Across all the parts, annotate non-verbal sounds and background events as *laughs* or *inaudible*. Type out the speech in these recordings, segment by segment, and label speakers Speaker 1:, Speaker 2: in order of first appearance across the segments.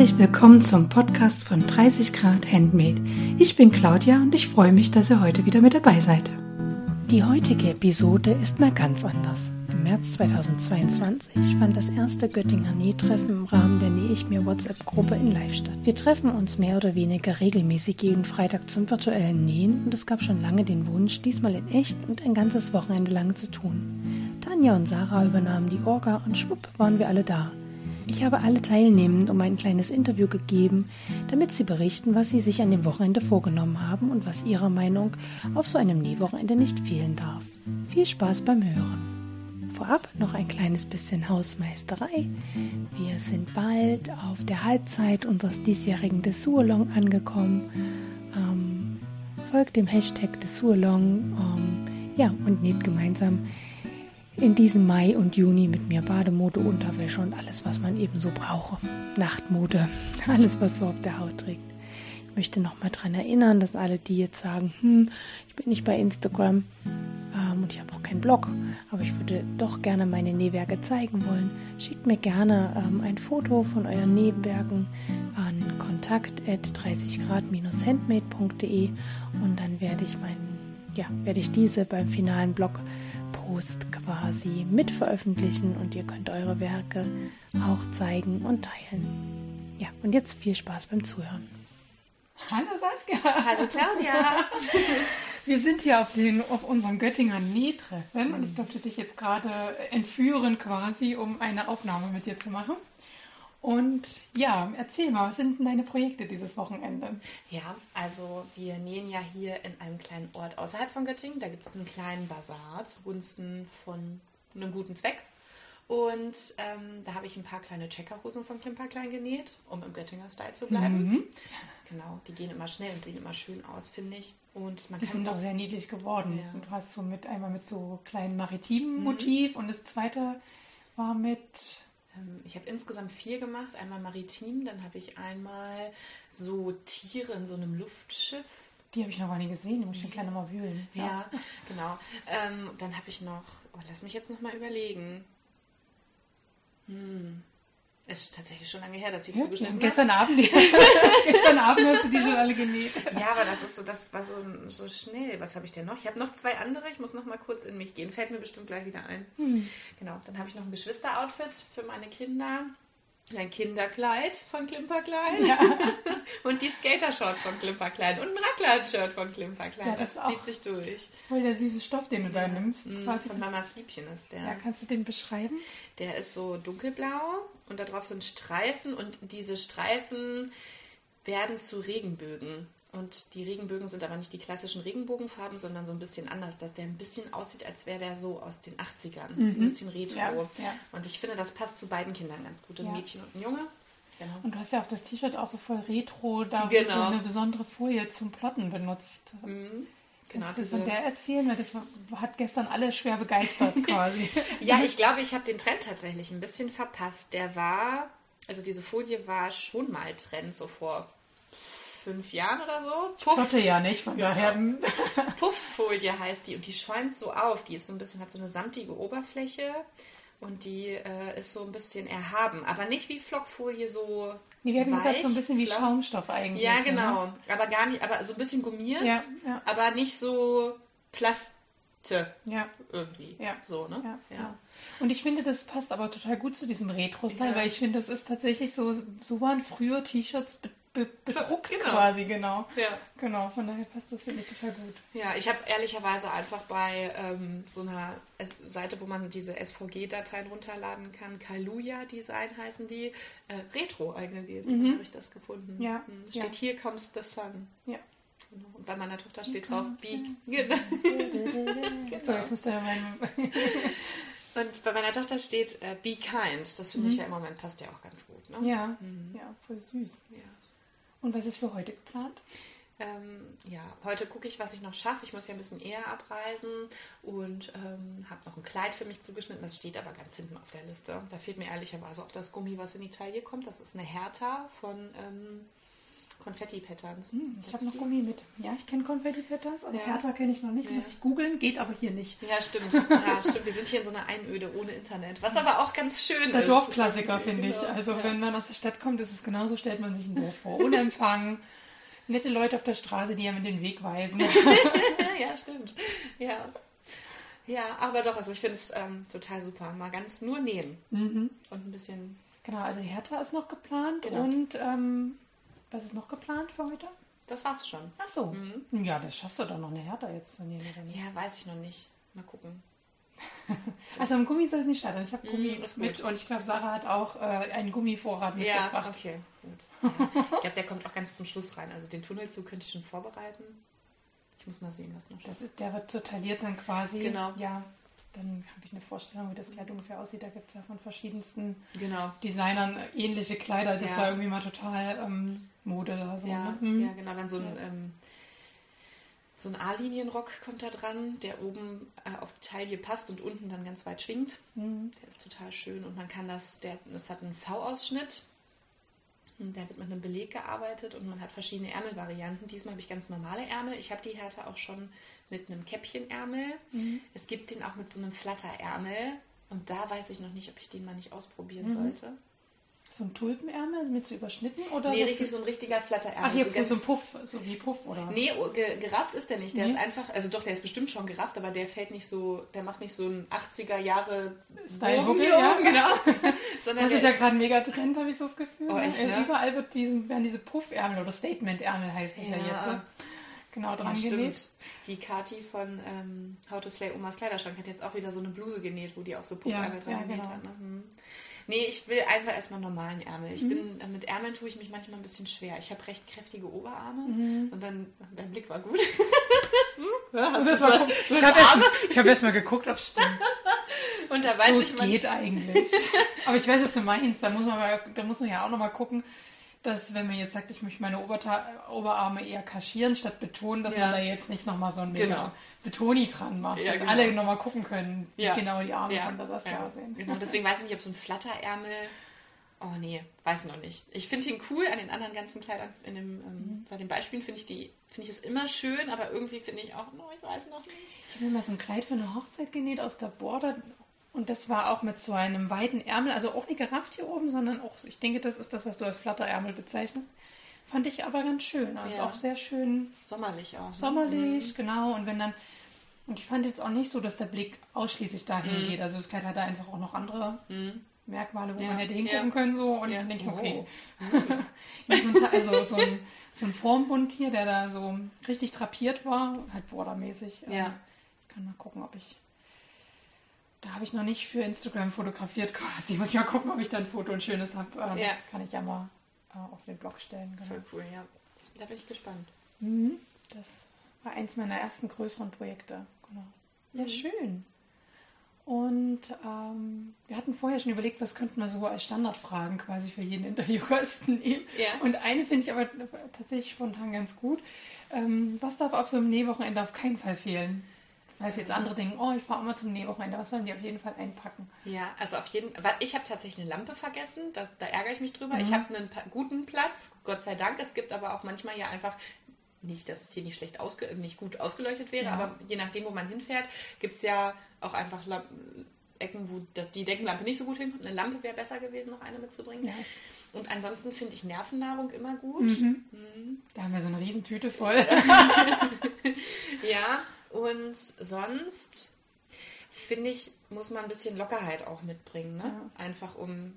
Speaker 1: Herzlich willkommen zum Podcast von 30 Grad Handmade. Ich bin Claudia und ich freue mich, dass ihr heute wieder mit dabei seid. Die heutige Episode ist mal ganz anders. Im März 2022 fand das erste Göttinger Nähtreffen im Rahmen der Nähe ich mir WhatsApp-Gruppe in Live statt. Wir treffen uns mehr oder weniger regelmäßig jeden Freitag zum virtuellen Nähen und es gab schon lange den Wunsch, diesmal in echt und ein ganzes Wochenende lang zu tun. Tanja und Sarah übernahmen die Orga und schwupp waren wir alle da. Ich habe alle Teilnehmenden um ein kleines Interview gegeben, damit sie berichten, was sie sich an dem Wochenende vorgenommen haben und was ihrer Meinung auf so einem Nähwochenende nicht fehlen darf. Viel Spaß beim Hören. Vorab noch ein kleines bisschen Hausmeisterei. Wir sind bald auf der Halbzeit unseres diesjährigen Dessous-Along angekommen. Ähm, folgt dem Hashtag Dessous-Along ähm, ja, und näht gemeinsam in diesem Mai und Juni mit mir Bademode, Unterwäsche und alles, was man eben so brauche. Nachtmode, *laughs* alles, was so auf der Haut trägt. Ich möchte nochmal daran erinnern, dass alle, die jetzt sagen, hm, ich bin nicht bei Instagram ähm, und ich habe auch keinen Blog, aber ich würde doch gerne meine Nähwerke zeigen wollen, schickt mir gerne ähm, ein Foto von euren Nähwerken an kontakt 30 grad-handmade.de und dann werde ich meinen, ja, werde ich diese beim finalen Blog Post quasi mit veröffentlichen und ihr könnt eure Werke auch zeigen und teilen. Ja, und jetzt viel Spaß beim Zuhören.
Speaker 2: Hallo Saskia.
Speaker 3: Hallo Claudia. *laughs*
Speaker 2: Wir sind hier auf, den, auf unserem Göttinger Nähtreffen und ich durfte dich jetzt gerade entführen quasi, um eine Aufnahme mit dir zu machen. Und ja, erzähl mal, was sind denn deine Projekte dieses Wochenende?
Speaker 3: Ja, also wir nähen ja hier in einem kleinen Ort außerhalb von Göttingen. Da gibt es einen kleinen Bazar zugunsten von einem guten Zweck. Und ähm, da habe ich ein paar kleine Checkerhosen von Klimper Klein genäht, um im Göttinger Style zu bleiben. Mhm. Genau, die gehen immer schnell und sehen immer schön aus, finde ich. Und
Speaker 2: man die sind auch sehr niedlich geworden. Ja. Und du hast so mit einmal mit so kleinen maritimen mhm. Motiv und das zweite war mit
Speaker 3: ich habe insgesamt vier gemacht. Einmal maritim, dann habe ich einmal so Tiere in so einem Luftschiff.
Speaker 2: Die habe ich noch gar nie gesehen, die muss ich gleich mal wühlen.
Speaker 3: Ja, ja genau. Ähm, dann habe ich noch, oh, lass mich jetzt noch mal überlegen. Hm. Es ist tatsächlich schon lange her, dass ich ja, zugeschnitten
Speaker 2: habe. Gestern Abend, *laughs* gestern Abend hast du die schon alle genäht.
Speaker 3: Ja, aber das ist so, das war so, so schnell. Was habe ich denn noch? Ich habe noch zwei andere. Ich muss noch mal kurz in mich gehen. Fällt mir bestimmt gleich wieder ein. Hm. Genau. Dann habe ich noch ein Geschwisteroutfit für meine Kinder. Ein Kinderkleid von Klimperklein ja. *laughs* und die Skater-Shorts von Klimperklein und ein Raclette-Shirt von Klimperklein. Ja, das, das zieht sich durch.
Speaker 2: Voll der süße Stoff, den du da nimmst.
Speaker 3: Mm, Quasi von Mamas Liebchen ist der.
Speaker 2: Ja, kannst du den beschreiben?
Speaker 3: Der ist so dunkelblau und da drauf sind Streifen und diese Streifen werden zu Regenbögen. Und die Regenbögen sind aber nicht die klassischen Regenbogenfarben, sondern so ein bisschen anders, dass der ein bisschen aussieht, als wäre der so aus den 80ern. Mhm. So ein bisschen retro. Ja, ja. Und ich finde, das passt zu beiden Kindern ganz gut, ein ja. Mädchen und ein Junge.
Speaker 2: Genau. Und du hast ja auf das T-Shirt auch so voll retro, da genau. so eine besondere Folie zum Plotten benutzt. Mhm. Genau, Kannst du der erzählen? Weil das hat gestern alle schwer begeistert *laughs* quasi.
Speaker 3: ja, ich glaube, ich habe den Trend tatsächlich ein bisschen verpasst. Der war, also diese Folie war schon mal Trend, so vor fünf Jahren oder so.
Speaker 2: Puff. Plotte ja nicht, von ja. daher.
Speaker 3: Pufffolie heißt die und die schäumt so auf. Die ist so ein bisschen, hat so eine samtige Oberfläche und die äh, ist so ein bisschen erhaben, aber nicht wie Flockfolie so.
Speaker 2: Nee, wir hatten gesagt, so ein bisschen wie. Schaumstoff eigentlich.
Speaker 3: Ja, genau. Ne? Aber gar nicht, aber so ein bisschen gummiert, ja, ja. aber nicht so Plast ja. Irgendwie. Ja. So, ne? Ja.
Speaker 2: Und ich finde, das passt aber total gut zu diesem Retro-Style, weil ich finde, das ist tatsächlich so, so waren früher T-Shirts be be bedruckt genau. quasi, genau. Ja. Genau, von daher passt das, finde ich, total gut.
Speaker 3: Ja, ich habe ehrlicherweise einfach bei ähm, so einer Seite, wo man diese SVG-Dateien runterladen kann, Kaluja Design heißen die, äh, Retro eingegeben. Mhm. habe ich das gefunden. Ja. Hm, steht hier comes the sun. Ja. Genau. Und bei meiner Tochter steht drauf, be. *laughs* Genau. *laughs* so, jetzt müsste er mein. *laughs* Und bei meiner Tochter steht äh, Be Kind. Das finde mhm. ich ja im Moment passt ja auch ganz gut. Ne?
Speaker 2: Ja, mhm. ja, voll süß. Ja. Und was ist für heute geplant?
Speaker 3: Ähm, ja, heute gucke ich, was ich noch schaffe. Ich muss ja ein bisschen eher abreisen und ähm, habe noch ein Kleid für mich zugeschnitten. Das steht aber ganz hinten auf der Liste. Da fehlt mir ehrlicherweise auch das Gummi, was in Italien kommt. Das ist eine Hertha von ähm, Konfetti-Patterns.
Speaker 2: Hm, ich habe noch Gummi mit. Ja, ich kenne Konfetti-Patterns, aber ja. Hertha kenne ich noch nicht. Ja. Muss ich googeln, geht aber hier nicht.
Speaker 3: Ja, stimmt. Ja, stimmt. Wir sind hier in so einer Einöde ohne Internet, was aber auch ganz schön
Speaker 2: der ist. Der Dorfklassiker, finde ich. Genau. Also, wenn man aus der Stadt kommt, ist es genauso, stellt man sich ein Dorf vor. Unempfang, nette Leute auf der Straße, die einem den Weg weisen. *laughs*
Speaker 3: ja, stimmt. Ja. Ja, aber doch, also ich finde es ähm, total super. Mal ganz nur nähen mhm. und ein bisschen.
Speaker 2: Genau, also die Hertha ist noch geplant genau. und ähm, was ist noch geplant für heute?
Speaker 3: Das war's schon.
Speaker 2: Ach so. Mhm. Ja, das schaffst du doch noch eine Hertha jetzt zu nähen, oder
Speaker 3: nicht? Ja, weiß ich noch nicht. Mal gucken. *laughs*
Speaker 2: also am Gummi soll es nicht scheitern. Ich habe Gummi mm, mit und ich glaube, Sarah hat auch äh, einen Gummivorrat mitgebracht.
Speaker 3: Ja, okay, gut. *laughs* Ja. Ich glaube, der kommt auch ganz zum Schluss rein. Also den Tunnelzug könnte ich schon vorbereiten. Ich muss mal sehen, was noch
Speaker 2: das ist. Der wird so tailliert dann quasi.
Speaker 3: Genau.
Speaker 2: Ja, dann habe ich eine Vorstellung, wie das Kleid ungefähr aussieht. Da gibt es ja von verschiedensten
Speaker 3: genau.
Speaker 2: Designern ähnliche Kleider. Das ja. war irgendwie mal total ähm, Mode da so.
Speaker 3: Ja, ne? mhm. ja, genau. Dann so ein, ja. ähm, so ein A-Linienrock kommt da dran, der oben äh, auf die Taille passt und unten dann ganz weit schwingt. Mhm. Der ist total schön und man kann das, der, das hat einen V-Ausschnitt der wird mit einem Beleg gearbeitet und man hat verschiedene Ärmelvarianten. Diesmal habe ich ganz normale Ärmel. Ich habe die Härte auch schon mit einem Käppchenärmel. Mhm. Es gibt den auch mit so einem Flatterärmel. Und da weiß ich noch nicht, ob ich den mal nicht ausprobieren mhm. sollte.
Speaker 2: So ein Tulpenärmel mit so überschnitten oder?
Speaker 3: Nee, so richtig so ein richtiger Flatterärmel.
Speaker 2: Ach, hier so, so ein Puff, so wie Puff, oder?
Speaker 3: Nee, oh, ge gerafft ist der nicht. Der nee. ist einfach, also doch, der ist bestimmt schon gerafft, aber der fällt nicht so, der macht nicht so ein 80er Jahre
Speaker 2: Style Bogen ja, genau. *laughs* Sondern das ist ja gerade ein mega Trend, habe ich so das Gefühl. Oh, echt, ne? Überall wird diesen, werden diese Puffärmel oder Statementärmel heißt es ja. ja, jetzt. Ne? Genau, dran ja, genäht. Stimmt.
Speaker 3: Die Kati von ähm, How to Slay Omas Kleiderschrank hat jetzt auch wieder so eine Bluse genäht, wo die auch so Puffärmel ja, dran ja, genäht genau. hat. Ne? Hm. Nee, ich will einfach erstmal normalen Ärmel. Ich mhm. bin, äh, mit Ärmeln tue ich mich manchmal ein bisschen schwer. Ich habe recht kräftige Oberarme mhm. und dann, dein Blick war gut. *laughs*
Speaker 2: ja, hast du mal, ich habe erst, hab erst mal geguckt, ob es stimmt. *laughs*
Speaker 3: Und da weiß
Speaker 2: so
Speaker 3: ich
Speaker 2: es geht eigentlich. *laughs* Aber ich weiß, was du meinst. Da muss man, mal, da muss man ja auch noch mal gucken, dass wenn man jetzt sagt, ich möchte meine Oberta Oberarme eher kaschieren statt betonen, dass ja. man da jetzt nicht nochmal so ein mega genau. Betoni dran macht, ja, dass genau. alle nochmal gucken können, wie ja. genau die Arme von das Saskia ja. sehen.
Speaker 3: Genau, deswegen weiß ich nicht, ob so ein Flatterärmel, oh nee, weiß noch nicht. Ich finde ihn cool an den anderen ganzen Kleidern, in dem, ähm, mhm. bei den Beispielen finde ich die, finde ich es immer schön, aber irgendwie finde ich auch, oh, ich weiß noch nicht.
Speaker 2: Ich habe mir mal so ein Kleid für eine Hochzeit genäht aus der Border und das war auch mit so einem weiten Ärmel, also auch nicht gerafft hier oben, sondern auch, ich denke, das ist das, was du als Flatterärmel bezeichnest. Fand ich aber ganz schön. Also ja. auch sehr schön.
Speaker 3: Sommerlich auch. Ne?
Speaker 2: Sommerlich, mhm. genau. Und wenn dann, und ich fand jetzt auch nicht so, dass der Blick ausschließlich dahin mhm. geht. Also das Kleid hatte einfach auch noch andere mhm. Merkmale, wo ja. man hätte hingucken ja. können so. Und ja. dann denke ich, okay. *laughs* Oh. so ein, also so ein, so ein Formbund hier, der da so richtig drapiert war, halt bordermäßig.
Speaker 3: Ja.
Speaker 2: Ich kann mal gucken, ob ich da habe ich noch nicht für Instagram fotografiert quasi. Muss ich mal gucken, ob ich da ein Foto ein schönes habe. Ähm, ja. Das kann ich ja mal äh, auf den Blog stellen.
Speaker 3: Genau. Voll cool, ja. Da bin ich gespannt.
Speaker 2: Mhm. Das war eins meiner ersten größeren Projekte. Genau. Ja, mhm. schön. Und ähm, wir hatten vorher schon überlegt, was könnten wir so als Standardfragen quasi für jeden Interviewgast *laughs* nehmen.
Speaker 3: Ja.
Speaker 2: Und eine finde ich aber tatsächlich spontan ganz gut. Ähm, was darf auf so einem Nähwochenende auf keinen Fall fehlen? Weil jetzt andere denken, oh, ich fahre immer zum Nähwochenende, was sollen die auf jeden Fall einpacken?
Speaker 3: Ja, also auf jeden Fall. Ich habe tatsächlich eine Lampe vergessen, das, da ärgere ich mich drüber. Mhm. Ich habe einen guten Platz, Gott sei Dank. Es gibt aber auch manchmal ja einfach nicht, dass es hier nicht schlecht ausge nicht gut ausgeleuchtet wäre, ja. aber je nachdem, wo man hinfährt, gibt es ja auch einfach Ecken, wo das, die Deckenlampe nicht so gut hinkommt. Eine Lampe wäre besser gewesen, noch eine mitzubringen. Ja. Und ansonsten finde ich Nervennahrung immer gut. Mhm.
Speaker 2: Mhm. Da haben wir so eine Riesentüte voll. *laughs*
Speaker 3: ja, *laughs* und sonst finde ich, muss man ein bisschen Lockerheit auch mitbringen. Ne? Ja. Einfach um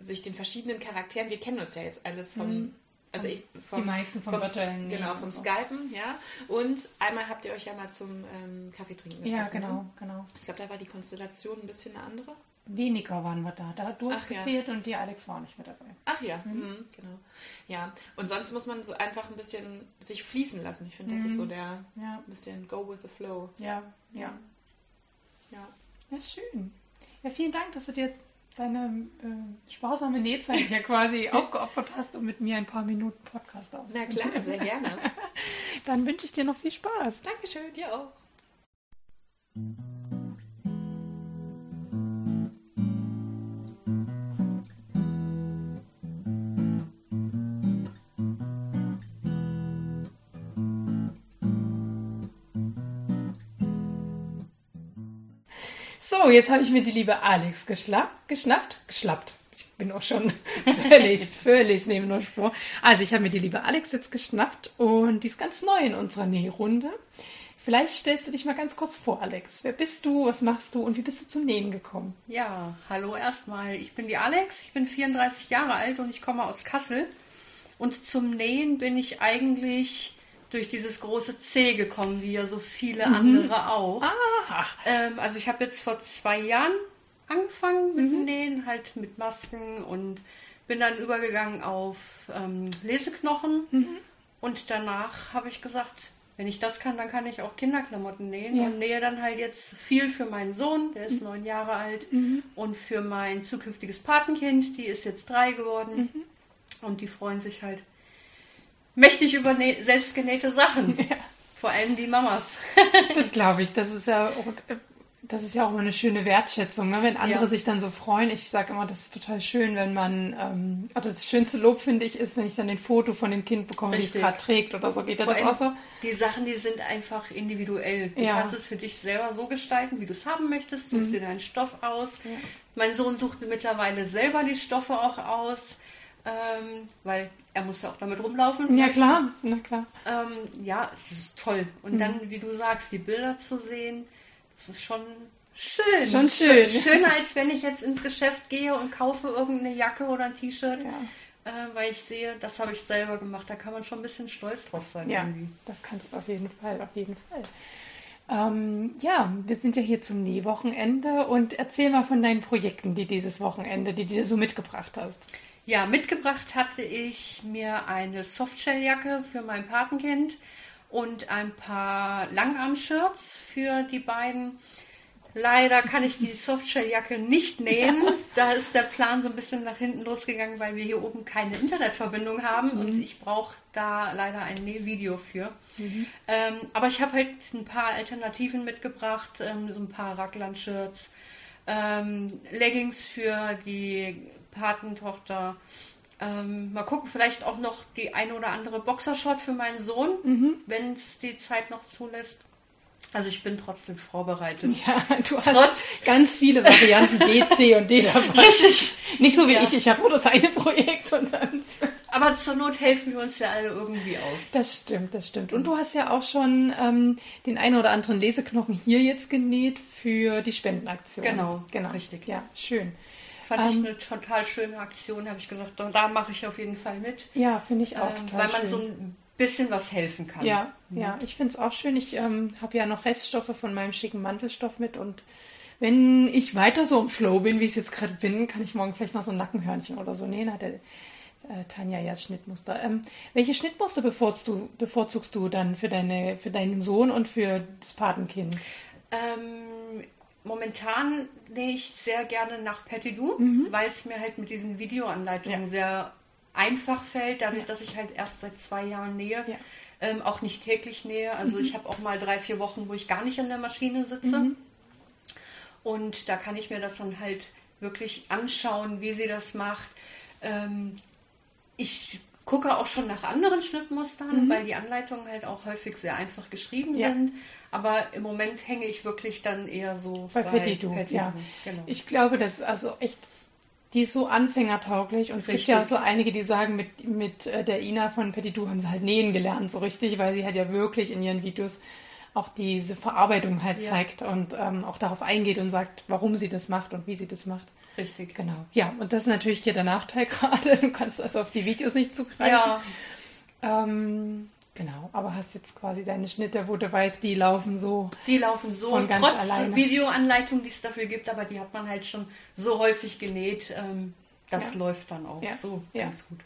Speaker 3: sich den verschiedenen Charakteren, wir kennen uns ja jetzt alle vom. Mhm. Also ich,
Speaker 2: vom, die meisten vom, vom
Speaker 3: virtuellen Genau, vom Skypen, ja. Und einmal habt ihr euch ja mal zum ähm, Kaffee trinken
Speaker 2: getroffen. Ja, genau, ne? genau.
Speaker 3: Ich glaube, da war die Konstellation ein bisschen eine andere.
Speaker 2: Weniger waren wir da. Da hat du hast gefehlt ja. und die Alex war nicht mit dabei.
Speaker 3: Ach ja, mhm. Mhm, genau. Ja, und sonst muss man so einfach ein bisschen sich fließen lassen. Ich finde, das ist so mhm. der ja. bisschen go with the flow.
Speaker 2: Ja, ja. Ja, ja schön. Ja, vielen Dank, dass du dir deine äh, sparsame Nähzeit hier quasi *laughs* aufgeopfert hast, um mit mir ein paar Minuten Podcast aufzunehmen.
Speaker 3: Na klar, sehr gerne. *laughs*
Speaker 2: Dann wünsche ich dir noch viel Spaß.
Speaker 3: Dankeschön, dir auch.
Speaker 2: Jetzt habe ich mir die liebe Alex geschnappt, geschnappt, geschnappt. Ich bin auch schon *laughs* völlig, völlig neben der Spur. Also ich habe mir die liebe Alex jetzt geschnappt und die ist ganz neu in unserer Nährunde. Vielleicht stellst du dich mal ganz kurz vor, Alex. Wer bist du, was machst du und wie bist du zum Nähen gekommen?
Speaker 4: Ja, hallo erstmal. Ich bin die Alex, ich bin 34 Jahre alt und ich komme aus Kassel. Und zum Nähen bin ich eigentlich durch dieses große C gekommen, wie ja so viele mhm. andere auch. Ähm, also ich habe jetzt vor zwei Jahren angefangen mit mhm. Nähen, halt mit Masken und bin dann übergegangen auf ähm, Leseknochen. Mhm. Und danach habe ich gesagt, wenn ich das kann, dann kann ich auch Kinderklamotten nähen ja. und nähe dann halt jetzt viel für meinen Sohn, der ist mhm. neun Jahre alt, mhm. und für mein zukünftiges Patenkind, die ist jetzt drei geworden. Mhm. Und die freuen sich halt mächtig über selbstgenähte Sachen. *laughs* Ja. Vor allem die Mamas. *laughs*
Speaker 2: das glaube ich. Das ist ja auch, das ist ja auch immer eine schöne Wertschätzung, ne? wenn andere ja. sich dann so freuen. Ich sage immer, das ist total schön, wenn man, ähm, oder das schönste Lob finde ich ist, wenn ich dann ein Foto von dem Kind bekomme, wie es gerade trägt oder so. Geht Vor das auch so?
Speaker 4: Die Sachen, die sind einfach individuell. Du ja. kannst es für dich selber so gestalten, wie du es haben möchtest. Suchst mhm. dir deinen Stoff aus. Ja. Mein Sohn sucht mittlerweile selber die Stoffe auch aus ähm, weil er muss ja auch damit rumlaufen.
Speaker 2: Ja, klar, na klar.
Speaker 4: Ähm, ja, es ist toll. Und mhm. dann, wie du sagst, die Bilder zu sehen, das ist schon schön.
Speaker 2: Schon schön.
Speaker 4: Schöner, als wenn ich jetzt ins Geschäft gehe und kaufe irgendeine Jacke oder ein T-Shirt. Ja. Äh, weil ich sehe, das habe ich selber gemacht. Da kann man schon ein bisschen stolz drauf sein.
Speaker 2: Ja, irgendwie. das kannst du auf jeden Fall, auf jeden Fall. Ähm, ja, wir sind ja hier zum Nähwochenende und erzähl mal von deinen Projekten, die dieses Wochenende, die du so mitgebracht hast.
Speaker 4: Ja, mitgebracht hatte ich mir eine Softshelljacke für mein Patenkind und ein paar Langarm-Shirts für die beiden. Leider kann ich die Softshelljacke nicht *laughs* nähen. Da ist der Plan so ein bisschen nach hinten losgegangen, weil wir hier oben keine Internetverbindung haben mhm. und ich brauche da leider ein Nähvideo für. Mhm. Ähm, aber ich habe halt ein paar Alternativen mitgebracht, ähm, so ein paar Raglan-Shirts, ähm, Leggings für die Patentochter. Ähm, mal gucken, vielleicht auch noch die eine oder andere Boxershot für meinen Sohn, mhm. wenn es die Zeit noch zulässt. Also ich bin trotzdem vorbereitet.
Speaker 2: Ja, du hast Trotz ganz viele Varianten B, C und D *laughs* dabei. Richtig. Nicht so wie ja. ich, ich habe nur das eine Projekt und dann. *laughs*
Speaker 4: Aber zur Not helfen wir uns ja alle irgendwie aus.
Speaker 2: Das stimmt, das stimmt. Und du hast ja auch schon ähm, den einen oder anderen Leseknochen hier jetzt genäht für die Spendenaktion.
Speaker 4: Genau, genau. Richtig.
Speaker 2: Ja, schön.
Speaker 4: Fand ähm, ich eine total schöne Aktion, habe ich gesagt, da mache ich auf jeden Fall mit.
Speaker 2: Ja, finde ich auch
Speaker 4: ähm, total Weil man
Speaker 2: schön.
Speaker 4: so ein bisschen was helfen kann.
Speaker 2: Ja, mhm. ja, ich finde es auch schön. Ich ähm, habe ja noch Reststoffe von meinem schicken Mantelstoff mit und wenn ich weiter so im Flow bin, wie ich es jetzt gerade bin, kann ich morgen vielleicht noch so ein Nackenhörnchen oder so nähen. Hat der äh, Tanja ja Schnittmuster. Ähm, welche Schnittmuster bevorzugst du, bevorzugst du dann für, deine, für deinen Sohn und für das Patenkind?
Speaker 4: Ähm, momentan nähe ich sehr gerne nach Petit mhm. weil es mir halt mit diesen Videoanleitungen ja. sehr einfach fällt, dadurch, ja. dass ich halt erst seit zwei Jahren nähe. Ja. Ähm, auch nicht täglich nähe. Also mhm. ich habe auch mal drei, vier Wochen, wo ich gar nicht an der Maschine sitze. Mhm. Und da kann ich mir das dann halt wirklich anschauen, wie sie das macht. Ähm, ich gucke auch schon nach anderen Schnittmustern, mhm. weil die Anleitungen halt auch häufig sehr einfach geschrieben ja. sind. Aber im Moment hänge ich wirklich dann eher so
Speaker 2: bei, bei Petit, Petit ja. Genau. Ich glaube, das ist also echt, die ist so anfängertauglich und es richtig. gibt ja auch so einige, die sagen, mit, mit äh, der Ina von Petit haben sie halt nähen gelernt, so richtig, weil sie hat ja wirklich in ihren Videos auch diese Verarbeitung halt ja. zeigt und ähm, auch darauf eingeht und sagt, warum sie das macht und wie sie das macht.
Speaker 4: Richtig.
Speaker 2: Genau. Ja, und das ist natürlich hier der Nachteil *laughs* gerade. Du kannst also auf die Videos nicht zugreifen. Ja. Ähm, genau, aber hast jetzt quasi deine Schnitte, wo du weißt, die laufen so.
Speaker 4: Die laufen so, von ganz trotz alleine. Videoanleitung, die es dafür gibt, aber die hat man halt schon so häufig genäht. Ähm, das ja. läuft dann auch ja. so ja. ganz gut.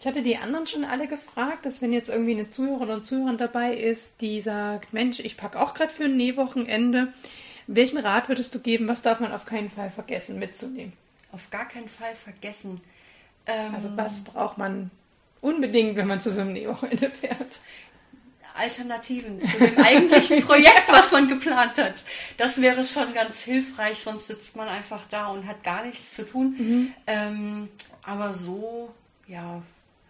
Speaker 2: Ich hatte die anderen schon alle gefragt, dass wenn jetzt irgendwie eine Zuhörerin oder Zuhörer dabei ist, die sagt, Mensch, ich packe auch gerade für ein Nähwochenende, welchen Rat würdest du geben? Was darf man auf keinen Fall vergessen mitzunehmen?
Speaker 4: Auf gar keinen Fall vergessen.
Speaker 2: Ähm, also was braucht man unbedingt, wenn man zu so einem Nähwochenende fährt?
Speaker 4: Alternativen zu dem eigentlichen Projekt, was man geplant hat. Das wäre schon ganz hilfreich, sonst sitzt man einfach da und hat gar nichts zu tun. Mhm. Ähm, aber so, ja,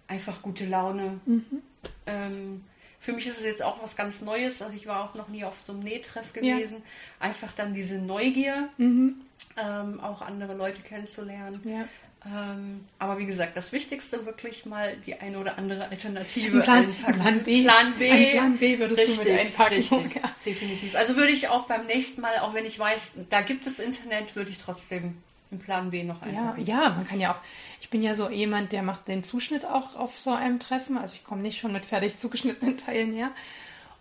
Speaker 4: einfach gute Laune. Mhm. Ähm, für mich ist es jetzt auch was ganz Neues. Also ich war auch noch nie auf so einem Nähtreff gewesen. Ja. Einfach dann diese Neugier, mhm. ähm, auch andere Leute kennenzulernen. Ja. Ähm, aber wie gesagt, das Wichtigste wirklich mal die eine oder andere Alternative
Speaker 2: Plan, einpacken. Plan B.
Speaker 4: Plan B.
Speaker 2: Ein Plan B würdest richtig, du mit einpacken.
Speaker 4: Richtig, ja. definitiv. Also würde ich auch beim nächsten Mal, auch wenn ich weiß, da gibt es Internet, würde ich trotzdem einen Plan B noch
Speaker 2: einpacken. Ja, ja, man kann ja auch. Ich bin ja so jemand, der macht den Zuschnitt auch auf so einem Treffen. Also ich komme nicht schon mit fertig *laughs* zugeschnittenen Teilen her.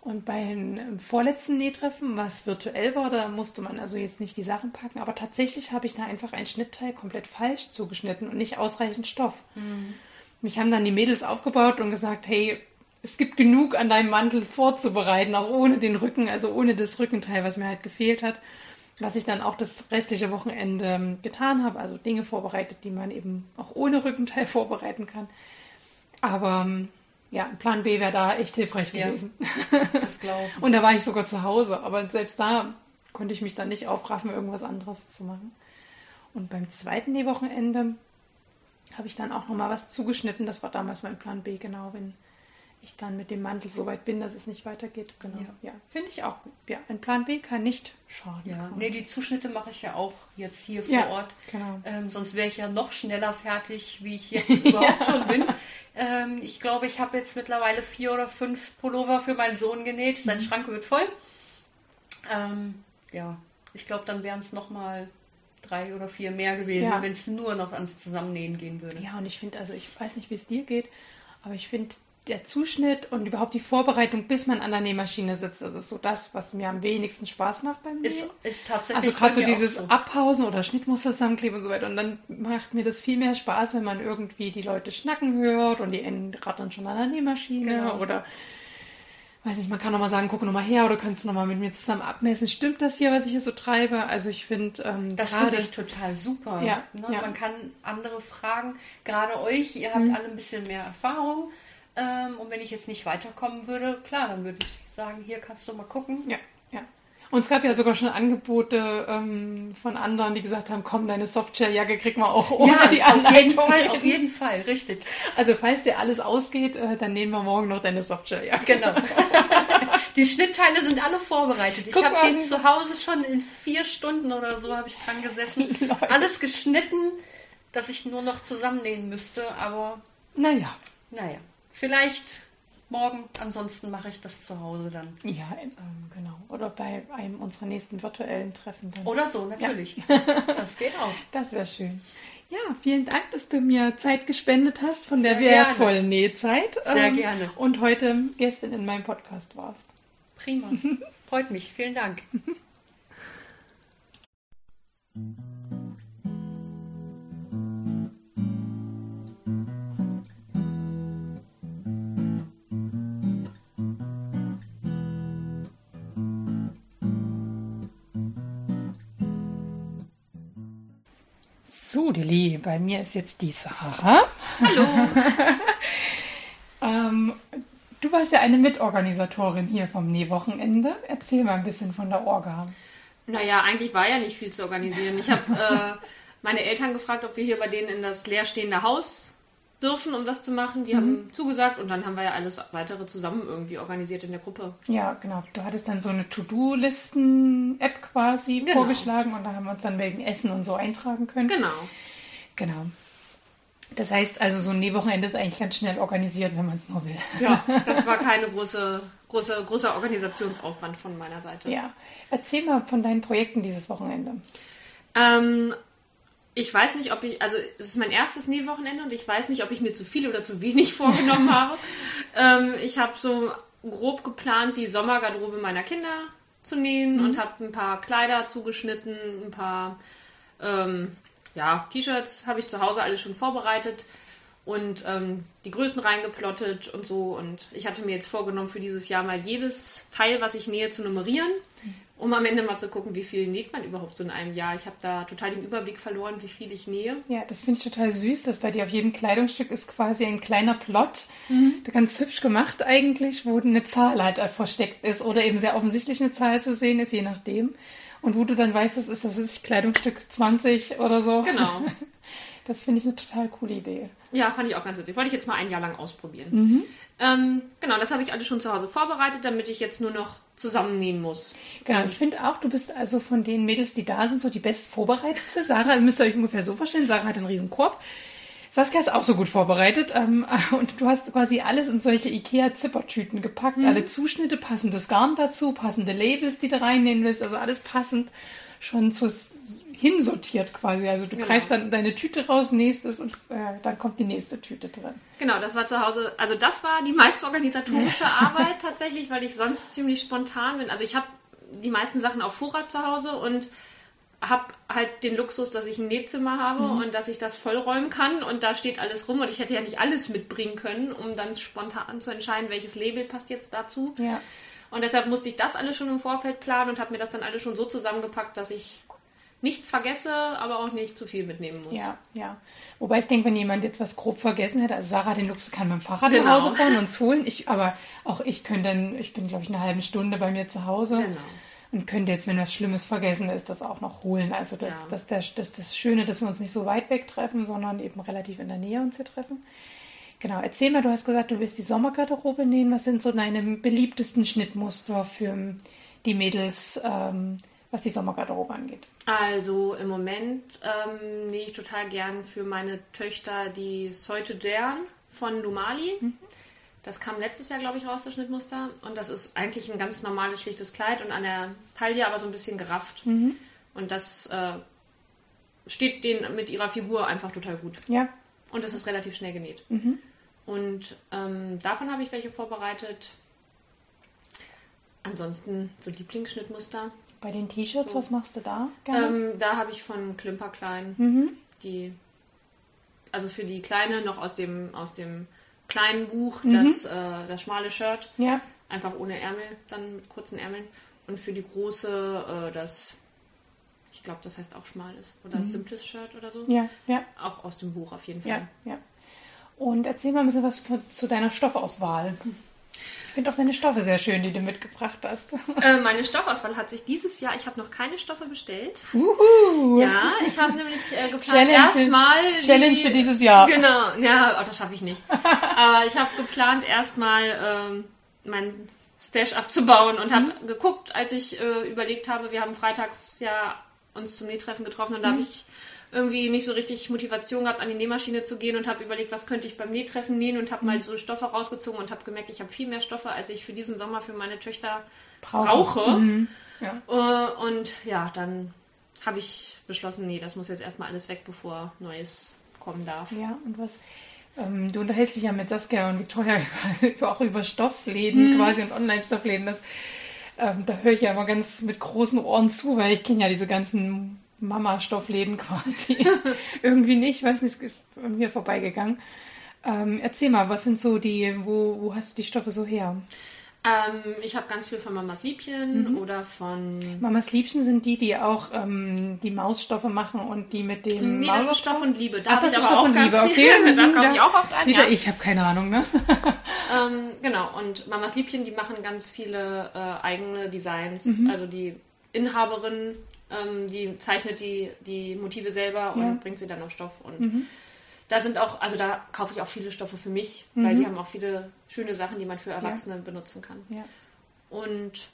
Speaker 2: Und beim vorletzten Nähtreffen, was virtuell war, da musste man also jetzt nicht die Sachen packen, aber tatsächlich habe ich da einfach ein Schnittteil komplett falsch zugeschnitten und nicht ausreichend Stoff. Mhm. Mich haben dann die Mädels aufgebaut und gesagt, hey, es gibt genug an deinem Mantel vorzubereiten, auch ohne den Rücken, also ohne das Rückenteil, was mir halt gefehlt hat. Was ich dann auch das restliche Wochenende ähm, getan habe, also Dinge vorbereitet, die man eben auch ohne Rückenteil *laughs* vorbereiten kann. Aber ähm, ja, ein Plan B wäre da echt hilfreich gewesen.
Speaker 4: Ja, das glaube *laughs* ich.
Speaker 2: Und da war ich sogar zu Hause, aber selbst da konnte ich mich dann nicht aufraffen, irgendwas anderes zu machen. Und beim zweiten Nähwochenende habe ich dann auch nochmal was zugeschnitten. Das war damals mein Plan B, genau, wenn ich dann mit dem Mantel so weit bin, dass es nicht weitergeht. Genau. Ja, ja. finde ich auch. Ja, ein Plan B kann nicht schaden.
Speaker 4: Ja, nee, die Zuschnitte mache ich ja auch jetzt hier vor ja, Ort. Genau. Ähm, sonst wäre ich ja noch schneller fertig, wie ich jetzt *laughs* überhaupt schon bin. Ähm, ich glaube, ich habe jetzt mittlerweile vier oder fünf Pullover für meinen Sohn genäht. Sein mhm. Schrank wird voll. Ähm, ja, ich glaube, dann wären es nochmal drei oder vier mehr gewesen, wenn es nur noch ans Zusammennähen gehen würde.
Speaker 2: Ja, und ich finde, also ich weiß nicht, wie es dir geht, aber ich finde, der Zuschnitt und überhaupt die Vorbereitung, bis man an der Nähmaschine sitzt, das ist so das, was mir am wenigsten Spaß macht beim Nähen.
Speaker 4: Ist, ist tatsächlich.
Speaker 2: Also gerade so dieses so. Abpausen oder Schnittmuster zusammenkleben und so weiter. Und dann macht mir das viel mehr Spaß, wenn man irgendwie die Leute schnacken hört und die Enden rattern schon an der Nähmaschine genau. oder weiß nicht, man kann nochmal sagen, guck nochmal her oder kannst du nochmal mit mir zusammen abmessen. Stimmt das hier, was ich hier so treibe? Also ich finde ähm,
Speaker 4: Das finde ich total super. Ja, ne? ja, Man kann andere fragen, gerade euch, ihr habt mhm. alle ein bisschen mehr Erfahrung. Ähm, und wenn ich jetzt nicht weiterkommen würde, klar, dann würde ich sagen, hier kannst du mal gucken.
Speaker 2: Ja, ja. Und es gab ja sogar schon Angebote ähm, von anderen, die gesagt haben, komm, deine Softshelljacke krieg mal auch ohne ja, die
Speaker 4: Anleitung. Auf jeden Fall, auf jeden Fall, richtig.
Speaker 2: Also falls dir alles ausgeht, äh, dann nehmen wir morgen noch deine Softshelljacke.
Speaker 4: Genau. *laughs* die Schnittteile sind alle vorbereitet. Ich habe die zu Hause schon in vier Stunden oder so habe ich dran gesessen. *laughs* Leute. Alles geschnitten, dass ich nur noch zusammennähen müsste, aber
Speaker 2: naja.
Speaker 4: Naja. Vielleicht morgen, ansonsten mache ich das zu Hause dann.
Speaker 2: Ja, ähm, genau. Oder bei einem unserer nächsten virtuellen Treffen dann.
Speaker 4: Oder so, natürlich. Ja. *laughs* das geht auch.
Speaker 2: Das wäre schön. Ja, vielen Dank, dass du mir Zeit gespendet hast von Sehr der wertvollen gerne. Nähzeit.
Speaker 4: Sehr ähm, gerne.
Speaker 2: Und heute Gästin in meinem Podcast warst.
Speaker 4: Prima. *laughs* Freut mich. Vielen Dank. *laughs*
Speaker 2: So, Lili, bei mir ist jetzt die Sarah.
Speaker 5: Hallo. *laughs*
Speaker 2: ähm, du warst ja eine Mitorganisatorin hier vom Nähwochenende. Erzähl mal ein bisschen von der Orga.
Speaker 5: Naja, eigentlich war ja nicht viel zu organisieren. Ich habe äh, meine Eltern gefragt, ob wir hier bei denen in das leerstehende Haus dürfen, um das zu machen. Die mhm. haben zugesagt und dann haben wir ja alles weitere zusammen irgendwie organisiert in der Gruppe.
Speaker 2: Ja, genau. Du hattest dann so eine To-Do-Listen-App quasi genau. vorgeschlagen und da haben wir uns dann wegen Essen und so eintragen können.
Speaker 5: Genau.
Speaker 2: Genau. Das heißt also, so ein Nähwochenende ist eigentlich ganz schnell organisiert, wenn man es nur will.
Speaker 5: Ja, *laughs* das war keine große, große, großer Organisationsaufwand von meiner Seite.
Speaker 2: Ja. Erzähl mal von deinen Projekten dieses Wochenende.
Speaker 5: Ähm, ich weiß nicht, ob ich, also es ist mein erstes Nähwochenende und ich weiß nicht, ob ich mir zu viel oder zu wenig *laughs* vorgenommen habe. Ähm, ich habe so grob geplant, die Sommergarderobe meiner Kinder zu nähen mhm. und habe ein paar Kleider zugeschnitten, ein paar ähm, ja, T-Shirts habe ich zu Hause alles schon vorbereitet und ähm, die Größen reingeplottet und so. Und ich hatte mir jetzt vorgenommen, für dieses Jahr mal jedes Teil, was ich nähe, zu nummerieren um am Ende mal zu gucken, wie viel näht man überhaupt so in einem Jahr. Ich habe da total den Überblick verloren, wie viel ich nähe.
Speaker 2: Ja, das finde ich total süß, dass bei dir auf jedem Kleidungsstück ist quasi ein kleiner Plot, mhm. ganz hübsch gemacht eigentlich, wo eine Zahl halt versteckt ist oder eben sehr offensichtlich eine Zahl zu sehen ist, je nachdem. Und wo du dann weißt, das ist das ist Kleidungsstück 20 oder so.
Speaker 5: Genau. *laughs*
Speaker 2: Das finde ich eine total coole Idee.
Speaker 5: Ja, fand ich auch ganz witzig. Wollte ich jetzt mal ein Jahr lang ausprobieren. Mhm. Ähm, genau, das habe ich alles schon zu Hause vorbereitet, damit ich jetzt nur noch zusammennähen muss.
Speaker 2: Genau, ich finde auch, du bist also von den Mädels, die da sind, so die best vorbereitete. Sarah, müsst ihr euch ungefähr so vorstellen, Sarah hat einen riesen Korb. Saskia ist auch so gut vorbereitet ähm, *laughs* und du hast quasi alles in solche Ikea-Zippertüten gepackt. Mhm. Alle Zuschnitte, passendes Garn dazu, passende Labels, die du reinnehmen willst, also alles passend schon zu hinsortiert quasi. Also du genau. greifst dann deine Tüte raus, nächstes und äh, dann kommt die nächste Tüte drin.
Speaker 5: Genau, das war zu Hause, also das war die meiste organisatorische *laughs* Arbeit tatsächlich, weil ich sonst ziemlich spontan bin. Also ich habe die meisten Sachen auf Vorrat zu Hause und habe halt den Luxus, dass ich ein Nähzimmer habe mhm. und dass ich das vollräumen kann und da steht alles rum und ich hätte ja nicht alles mitbringen können, um dann spontan zu entscheiden, welches Label passt jetzt dazu. Ja. Und deshalb musste ich das alles schon im Vorfeld planen und habe mir das dann alles schon so zusammengepackt, dass ich nichts vergesse, aber auch nicht zu viel mitnehmen muss.
Speaker 2: Ja, ja. Wobei ich denke, wenn jemand jetzt was grob vergessen hätte, also Sarah den Luxus kann dem Fahrrad genau. nach Hause fahren und uns holen. Ich, aber auch ich könnte dann, ich bin glaube ich eine halbe Stunde bei mir zu Hause. Genau. Und könnte jetzt, wenn was Schlimmes vergessen ist, das auch noch holen. Also das, ja. das, das, das, das Schöne, dass wir uns nicht so weit weg treffen, sondern eben relativ in der Nähe uns hier treffen. Genau, erzähl mal, du hast gesagt, du willst die Sommergarderobe nähen. Was sind so deine beliebtesten Schnittmuster für die Mädels, ähm, was die Sommergarderobe angeht?
Speaker 5: Also im Moment ähm, nähe ich total gern für meine Töchter die Seute Dern von Lumali. Mhm. Das kam letztes Jahr, glaube ich, raus, das Schnittmuster. Und das ist eigentlich ein ganz normales, schlichtes Kleid und an der Taille aber so ein bisschen gerafft. Mhm. Und das äh, steht denen mit ihrer Figur einfach total gut. Ja. Und es ist relativ schnell genäht. Mhm. Und ähm, davon habe ich welche vorbereitet. Ansonsten so Lieblingsschnittmuster.
Speaker 2: Bei den T-Shirts, so. was machst du da?
Speaker 5: Ähm, da habe ich von Klimperklein mhm. die, also für die Kleine noch aus dem, aus dem kleinen Buch, mhm. das, äh, das schmale Shirt. Ja. Einfach ohne Ärmel, dann mit kurzen Ärmeln. Und für die große, äh, das, ich glaube, das heißt auch schmales oder mhm. simples Shirt oder so. Ja, ja. Auch aus dem Buch auf jeden Fall.
Speaker 2: Ja, ja. Und erzähl mal ein bisschen was für, zu deiner Stoffauswahl. Ich finde auch deine Stoffe sehr schön, die du mitgebracht hast.
Speaker 5: Äh, meine Stoffauswahl hat sich dieses Jahr, ich habe noch keine Stoffe bestellt. Uhu. Ja, ich habe nämlich äh, geplant, erstmal.
Speaker 2: Challenge für dieses Jahr.
Speaker 5: Genau, ja, oh, das schaffe ich nicht. *laughs* Aber ich habe geplant, erstmal ähm, mein Stash abzubauen und habe mhm. geguckt, als ich äh, überlegt habe, wir haben freitags ja uns zum Nähtreffen getroffen und mhm. da habe ich irgendwie nicht so richtig Motivation gehabt, an die Nähmaschine zu gehen und habe überlegt, was könnte ich beim Nähtreffen nähen und habe mhm. mal so Stoffe rausgezogen und habe gemerkt, ich habe viel mehr Stoffe, als ich für diesen Sommer für meine Töchter brauche. brauche. Mhm. Ja. Äh, und ja, dann habe ich beschlossen, nee, das muss jetzt erstmal alles weg, bevor Neues kommen darf.
Speaker 2: Ja, und was? Ähm, du unterhältst dich ja mit Saskia und Victoria *laughs* auch über Stoffläden mhm. quasi und Online-Stoffläden. ähm, da höre ich ja immer ganz mit großen Ohren zu, weil ich kenne ja diese ganzen Mama-Stoffläden *laughs* quasi. Irgendwie nicht, weiß nicht, ist an mir vorbeigegangen. Ähm, erzähl mal, was sind so die, wo, wo hast du die Stoffe so her?
Speaker 5: Ähm, ich habe ganz viel von Mamas Liebchen mhm. oder von.
Speaker 2: Mamas Liebchen sind die, die auch ähm, die Mausstoffe machen und die mit dem.
Speaker 5: Nee, das ist Stoff und Liebe. Da Ach, das ist Stoff und Liebe, okay. *laughs* da komme ich auch oft
Speaker 2: an. Sieht ja. ich habe keine Ahnung, ne? *laughs*
Speaker 5: ähm, genau, und Mamas Liebchen, die machen ganz viele äh, eigene Designs. Mhm. Also die Inhaberin ähm, die zeichnet die, die Motive selber und ja. bringt sie dann auf Stoff. Und mhm. da sind auch, also da kaufe ich auch viele Stoffe für mich, mhm. weil die haben auch viele schöne Sachen, die man für Erwachsene ja. benutzen kann. Ja. Und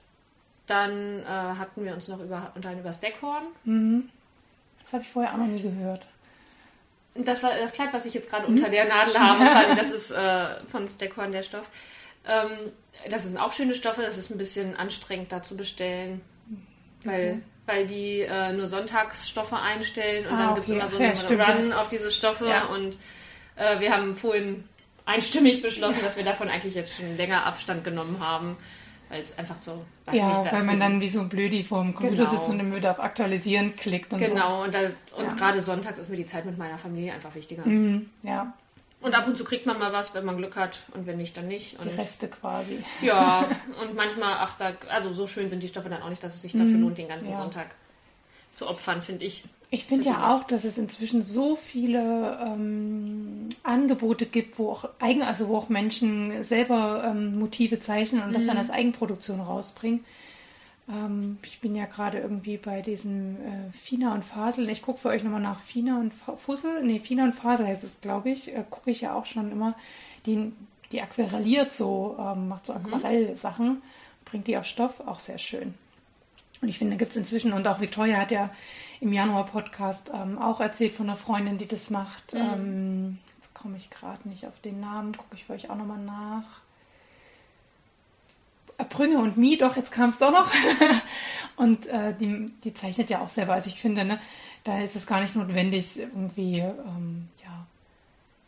Speaker 5: dann äh, hatten wir uns noch über, unterhalten über das Deckhorn.
Speaker 2: Mhm. Das habe ich vorher auch noch nie gehört.
Speaker 5: Das war das Kleid, was ich jetzt gerade mhm. unter der Nadel habe. *laughs* Quasi. Das ist äh, von Steckhorn der Stoff. Ähm, das sind auch schöne Stoffe. Das ist ein bisschen anstrengend da zu bestellen. Weil weil die äh, nur Sonntagsstoffe einstellen und ah, dann okay. gibt es immer so einen stimmt. Run auf diese Stoffe ja. und äh, wir haben vorhin einstimmig beschlossen, dass wir davon eigentlich jetzt schon länger Abstand genommen haben, weil es einfach so,
Speaker 2: weiß ja, nicht, weil man dann wie so blödi vor dem Computer genau. sitzt und dann wieder auf Aktualisieren klickt und
Speaker 5: genau,
Speaker 2: so.
Speaker 5: und, da, und ja. gerade sonntags ist mir die Zeit mit meiner Familie einfach wichtiger.
Speaker 2: Mhm, ja.
Speaker 5: Und ab und zu kriegt man mal was, wenn man Glück hat und wenn nicht, dann nicht. Und
Speaker 2: die Reste quasi.
Speaker 5: Ja, *laughs* und manchmal, ach, da, also so schön sind die Stoffe dann auch nicht, dass es sich dafür mhm. lohnt, den ganzen ja. Sonntag zu opfern, finde ich.
Speaker 2: Ich finde ja auch, dass es inzwischen so viele ähm, Angebote gibt, wo auch eigen, also wo auch Menschen selber ähm, Motive zeichnen und mhm. das dann mhm. als Eigenproduktion rausbringen. Ähm, ich bin ja gerade irgendwie bei diesem äh, Fina und Fasel. Ich gucke für euch nochmal nach Fina und Fussel. Nee, Fina und Fasel heißt es, glaube ich. Äh, gucke ich ja auch schon immer. Die, die aquarelliert so, ähm, macht so mhm. Aquarell-Sachen, bringt die auf Stoff, auch sehr schön. Und ich finde, da gibt es inzwischen, und auch Victoria hat ja im Januar-Podcast ähm, auch erzählt von einer Freundin, die das macht. Mhm. Ähm, jetzt komme ich gerade nicht auf den Namen, gucke ich für euch auch nochmal nach. Brünge und Mi, doch, jetzt kam es doch noch. *laughs* und äh, die, die zeichnet ja auch selber. Also ich finde, ne, da ist es gar nicht notwendig, irgendwie, ähm, ja,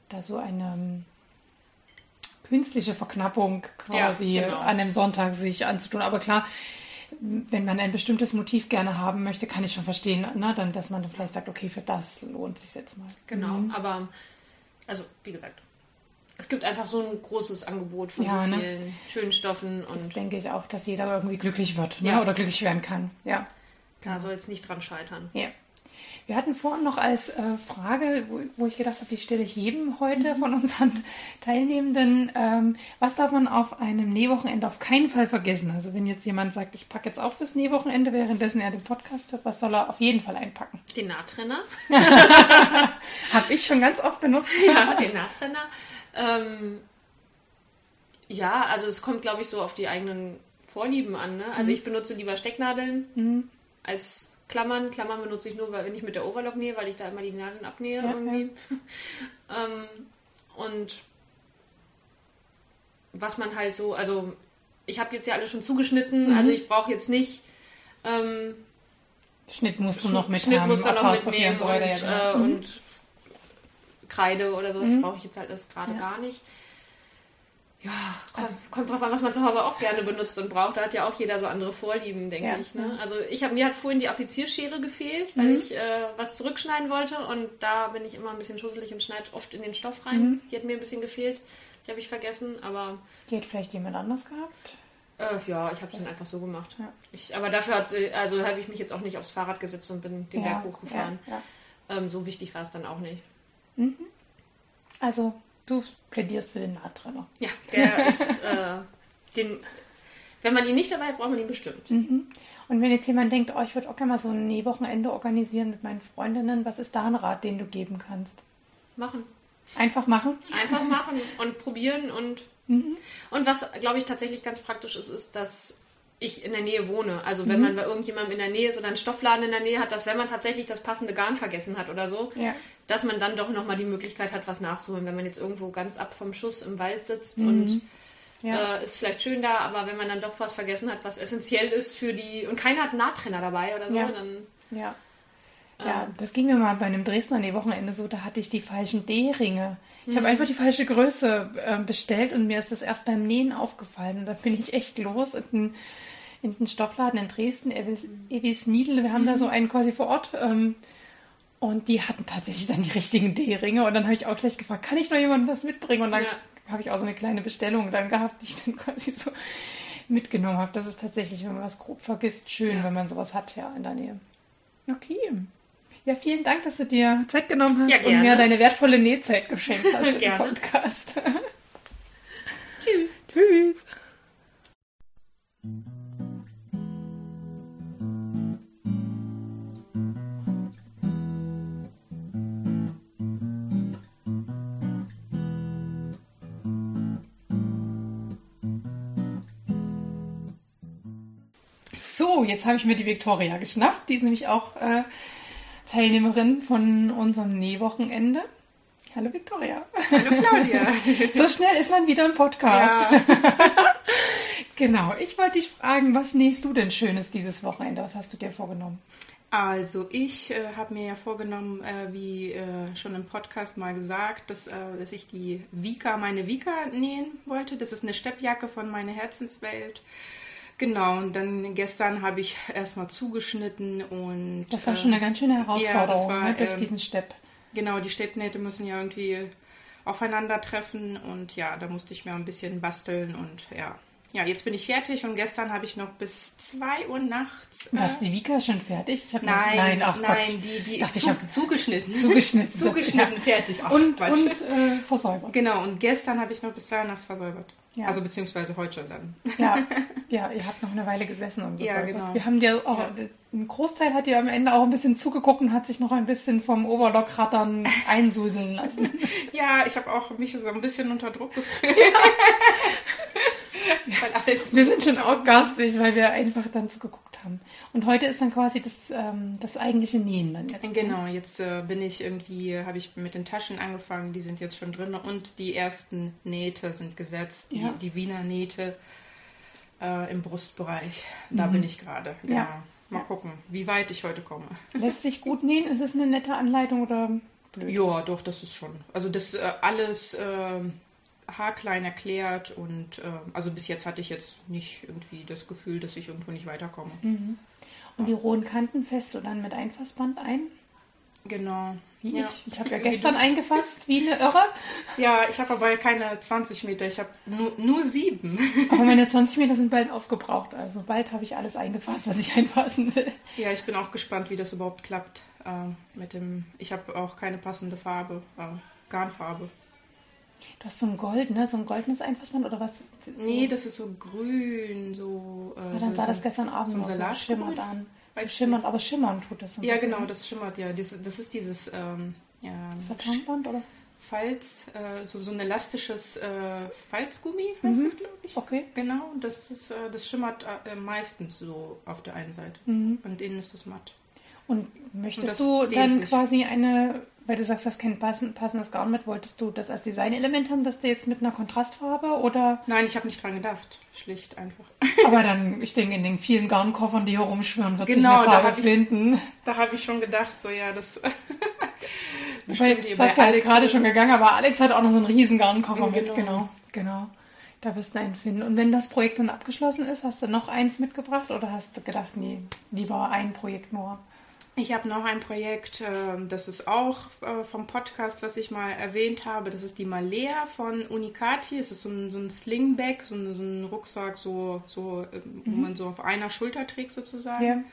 Speaker 2: da so eine ähm, künstliche Verknappung quasi ja, genau. an einem Sonntag sich anzutun. Aber klar, wenn man ein bestimmtes Motiv gerne haben möchte, kann ich schon verstehen, ne, dann, dass man vielleicht sagt, okay, für das lohnt sich jetzt mal.
Speaker 3: Genau, mhm. aber also wie gesagt, es gibt einfach so ein großes Angebot von ja, so ne? vielen ne? schönen Stoffen.
Speaker 2: Und das denke ich auch, dass jeder irgendwie glücklich wird ne? ja. oder glücklich werden kann. Ja.
Speaker 3: Da soll es nicht dran scheitern.
Speaker 2: Ja. Wir hatten vorhin noch als äh, Frage, wo, wo, ich gedacht habe, die stelle ich jedem heute mhm. von unseren *laughs* Teilnehmenden. Ähm, was darf man auf einem Nähwochenende auf keinen Fall vergessen? Also wenn jetzt jemand sagt, ich packe jetzt auf fürs Nähwochenende, währenddessen er den Podcast hört, was soll er auf jeden Fall einpacken?
Speaker 3: Den Nahtrenner. *laughs*
Speaker 2: habe ich schon ganz oft benutzt. *laughs*
Speaker 3: Ja, den Nahtrenner. Ähm, ja, also es kommt, glaube ich, so auf die eigenen Vorlieben an. Ne? Also mhm. ich benutze lieber Stecknadeln mhm. als Klammern. Klammern benutze ich nur, wenn ich mit der Overlock nähe, weil ich da immer die Nadeln abnähe ja, irgendwie. Ja. *laughs* ähm, und was man halt so, also ich habe jetzt ja alles schon zugeschnitten, mhm. also ich brauche jetzt nicht ähm,
Speaker 2: Schnitt musst du noch mit
Speaker 3: Schnitt musst du noch mitnehmen und, und, ja, äh, mhm. und Kreide oder so, das mhm. brauche ich jetzt halt das gerade gar nicht. Ja, kommt, also, kommt drauf an, was man zu Hause auch gerne benutzt und braucht. Da hat ja auch jeder so andere Vorlieben, denke ja, ich. Ne? Also ich habe mir hat vorhin die Applizierschere gefehlt, weil mhm. ich äh, was zurückschneiden wollte und da bin ich immer ein bisschen schusselig und schneide oft in den Stoff rein. Mhm. Die hat mir ein bisschen gefehlt. Die habe ich vergessen, aber.
Speaker 2: Die hat vielleicht jemand anders gehabt?
Speaker 3: Äh, ja, ich habe es dann einfach so gemacht. Ja. Ich, aber dafür hat sie, also habe ich mich jetzt auch nicht aufs Fahrrad gesetzt und bin den ja, Berg hochgefahren. Ähm, so wichtig war es dann auch nicht.
Speaker 2: Mhm. Also Du plädierst für den Nahtrenner.
Speaker 3: Ja, der ist, äh, den, wenn man ihn nicht dabei hat, braucht man ihn bestimmt.
Speaker 2: Mhm. Und wenn jetzt jemand denkt, oh, ich würde auch gerne mal so ein Nähwochenende organisieren mit meinen Freundinnen, was ist da ein Rat, den du geben kannst?
Speaker 3: Machen.
Speaker 2: Einfach machen?
Speaker 3: Einfach machen und probieren und mhm. und was, glaube ich, tatsächlich ganz praktisch ist, ist, dass ich in der Nähe wohne. Also wenn mhm. man bei irgendjemandem in der Nähe ist oder einen Stoffladen in der Nähe hat, dass wenn man tatsächlich das passende Garn vergessen hat oder so, ja. dass man dann doch nochmal die Möglichkeit hat, was nachzuholen. Wenn man jetzt irgendwo ganz ab vom Schuss im Wald sitzt mhm. und ja. äh, ist vielleicht schön da, aber wenn man dann doch was vergessen hat, was essentiell ist für die und keiner hat einen Nahtrenner dabei oder so,
Speaker 2: ja.
Speaker 3: dann
Speaker 2: ja. Ja, ähm. das ging mir mal bei einem Dresdner Nähwochenende so, da hatte ich die falschen D-Ringe. Ich mhm. habe einfach die falsche Größe äh, bestellt und mir ist das erst beim Nähen aufgefallen. Und da bin ich echt los und ein in den Stoffladen in Dresden, Evis, Evis Niedel. Wir haben mhm. da so einen quasi vor Ort. Ähm, und die hatten tatsächlich dann die richtigen D-Ringe. Und dann habe ich auch gleich gefragt, kann ich noch jemandem was mitbringen? Und dann ja. habe ich auch so eine kleine Bestellung dann gehabt, die ich dann *laughs* quasi so mitgenommen habe. Das ist tatsächlich, wenn man was grob vergisst, schön, ja. wenn man sowas hat, ja, in der Nähe. Okay. Ja, vielen Dank, dass du dir Zeit genommen hast ja, und mir deine wertvolle Nähzeit geschenkt hast *laughs* den Podcast. *laughs*
Speaker 3: Tschüss.
Speaker 2: Tschüss. So, jetzt habe ich mir die Viktoria geschnappt. Die ist nämlich auch äh, Teilnehmerin von unserem Nähwochenende. Hallo Viktoria.
Speaker 3: Hallo Claudia. *laughs*
Speaker 2: so schnell ist man wieder im Podcast. Ja. *laughs* genau. Ich wollte dich fragen, was nähst du denn Schönes dieses Wochenende? Was hast du dir vorgenommen?
Speaker 6: Also ich äh, habe mir ja vorgenommen, äh, wie äh, schon im Podcast mal gesagt, dass, äh, dass ich die Vika, meine Vika nähen wollte. Das ist eine Steppjacke von meiner Herzenswelt. Genau, und dann gestern habe ich erstmal zugeschnitten und.
Speaker 2: Das war schon eine ganz schöne Herausforderung ja, war, ne, durch ähm, diesen Stepp.
Speaker 6: Genau, die Steppnähte müssen ja irgendwie aufeinandertreffen und ja, da musste ich mir ein bisschen basteln und ja, ja, jetzt bin ich fertig und gestern habe ich noch bis 2 Uhr nachts.
Speaker 2: Äh, Was, die Vika ist schon fertig?
Speaker 6: nein, noch, nein, ach nein, die, die
Speaker 2: Dachte,
Speaker 6: zu,
Speaker 2: ich
Speaker 6: zugeschnitten.
Speaker 2: Zugeschnitten. *laughs*
Speaker 6: zugeschnitten, fertig.
Speaker 2: Ach, und und äh, versäubert.
Speaker 6: Genau, und gestern habe ich noch bis 2 Uhr nachts versäubert. Ja. Also beziehungsweise heute dann.
Speaker 2: Ja, *laughs* ja, ihr habt noch eine Weile gesessen und
Speaker 6: Ja, genau.
Speaker 2: Wir haben dir auch, ja. ein Großteil hat ihr am Ende auch ein bisschen zugeguckt und hat sich noch ein bisschen vom Overlock-Rattern *laughs* einsuseln lassen.
Speaker 6: Ja, ich habe auch mich so ein bisschen unter Druck gefühlt.
Speaker 2: Wir sind schon auch garstig, weil wir einfach dann zugeguckt haben. Und heute ist dann quasi das, ähm, das eigentliche Nähen dann jetzt.
Speaker 6: Ne? Genau, jetzt äh, bin ich irgendwie, habe ich mit den Taschen angefangen, die sind jetzt schon drin und die ersten Nähte sind gesetzt, die, ja. die Wiener Nähte äh, im Brustbereich. Da mhm. bin ich gerade. Genau. Ja. Mal ja. gucken, wie weit ich heute komme.
Speaker 2: Lässt sich gut nähen? Ist es eine nette Anleitung oder
Speaker 6: blöd? Ja, doch, das ist schon. Also das äh, alles äh, haarklein erklärt und äh, also bis jetzt hatte ich jetzt nicht irgendwie das Gefühl, dass ich irgendwo nicht weiterkomme.
Speaker 2: Mhm. Und die rohen Kanten fest und dann mit Einfassband ein?
Speaker 6: Genau.
Speaker 2: Wie ja. ich. Ich habe ja gestern eingefasst, wie eine Irre. *laughs*
Speaker 6: Ja, ich habe aber keine 20 Meter, ich habe nur, nur sieben. *laughs*
Speaker 2: Aber meine 20 Meter sind bald aufgebraucht. Also bald habe ich alles eingefasst, was ich *laughs* einfassen will.
Speaker 6: Ja, ich bin auch gespannt, wie das überhaupt klappt. Äh, mit dem, ich habe auch keine passende Farbe, äh, Garnfarbe.
Speaker 2: Du hast so ein Gold, ne? So ein goldenes Einfassband oder was?
Speaker 6: So nee, das ist so grün, so.
Speaker 2: Äh, dann sah das gestern Abend so, so schimmert an. So schimmert, aber schimmern tut das.
Speaker 6: So ja, bisschen. genau, das schimmert, ja. Das, das ist dieses. Ähm, ja,
Speaker 2: Satanband oder?
Speaker 6: Falz, äh, so, so ein elastisches äh, Falzgummi heißt mhm. das, glaube ich.
Speaker 2: Okay.
Speaker 6: Genau, das, ist, äh, das schimmert äh, meistens so auf der einen Seite.
Speaker 2: Mhm.
Speaker 6: Und innen ist das matt.
Speaker 2: Und möchtest Und du dann quasi eine weil du sagst, du hast kein passendes Garn mit, wolltest du das als Designelement haben, dass du jetzt mit einer Kontrastfarbe oder?
Speaker 6: Nein, ich habe nicht dran gedacht. Schlicht einfach. *laughs*
Speaker 2: Aber dann, ich denke, in den vielen Garnkoffern, die hier rumschwirren, wird genau, sich eine Farbe finden.
Speaker 6: Ich, da habe ich schon gedacht, so ja, das. *laughs*
Speaker 2: Bestimmt Saskia ist gerade schon gegangen, aber Alex hat auch noch so einen riesen Garnkoffer genau. mit, genau, genau. Da wirst du einen finden. Und wenn das Projekt dann abgeschlossen ist, hast du noch eins mitgebracht oder hast du gedacht, nee, lieber ein Projekt nur?
Speaker 6: Ich habe noch ein Projekt, ähm, das ist auch äh, vom Podcast, was ich mal erwähnt habe. Das ist die Malea von Unicati. Es ist so ein, so ein Slingbag, so ein, so ein Rucksack, so, so, ähm, wo mhm. man so auf einer Schulter trägt sozusagen. Ja.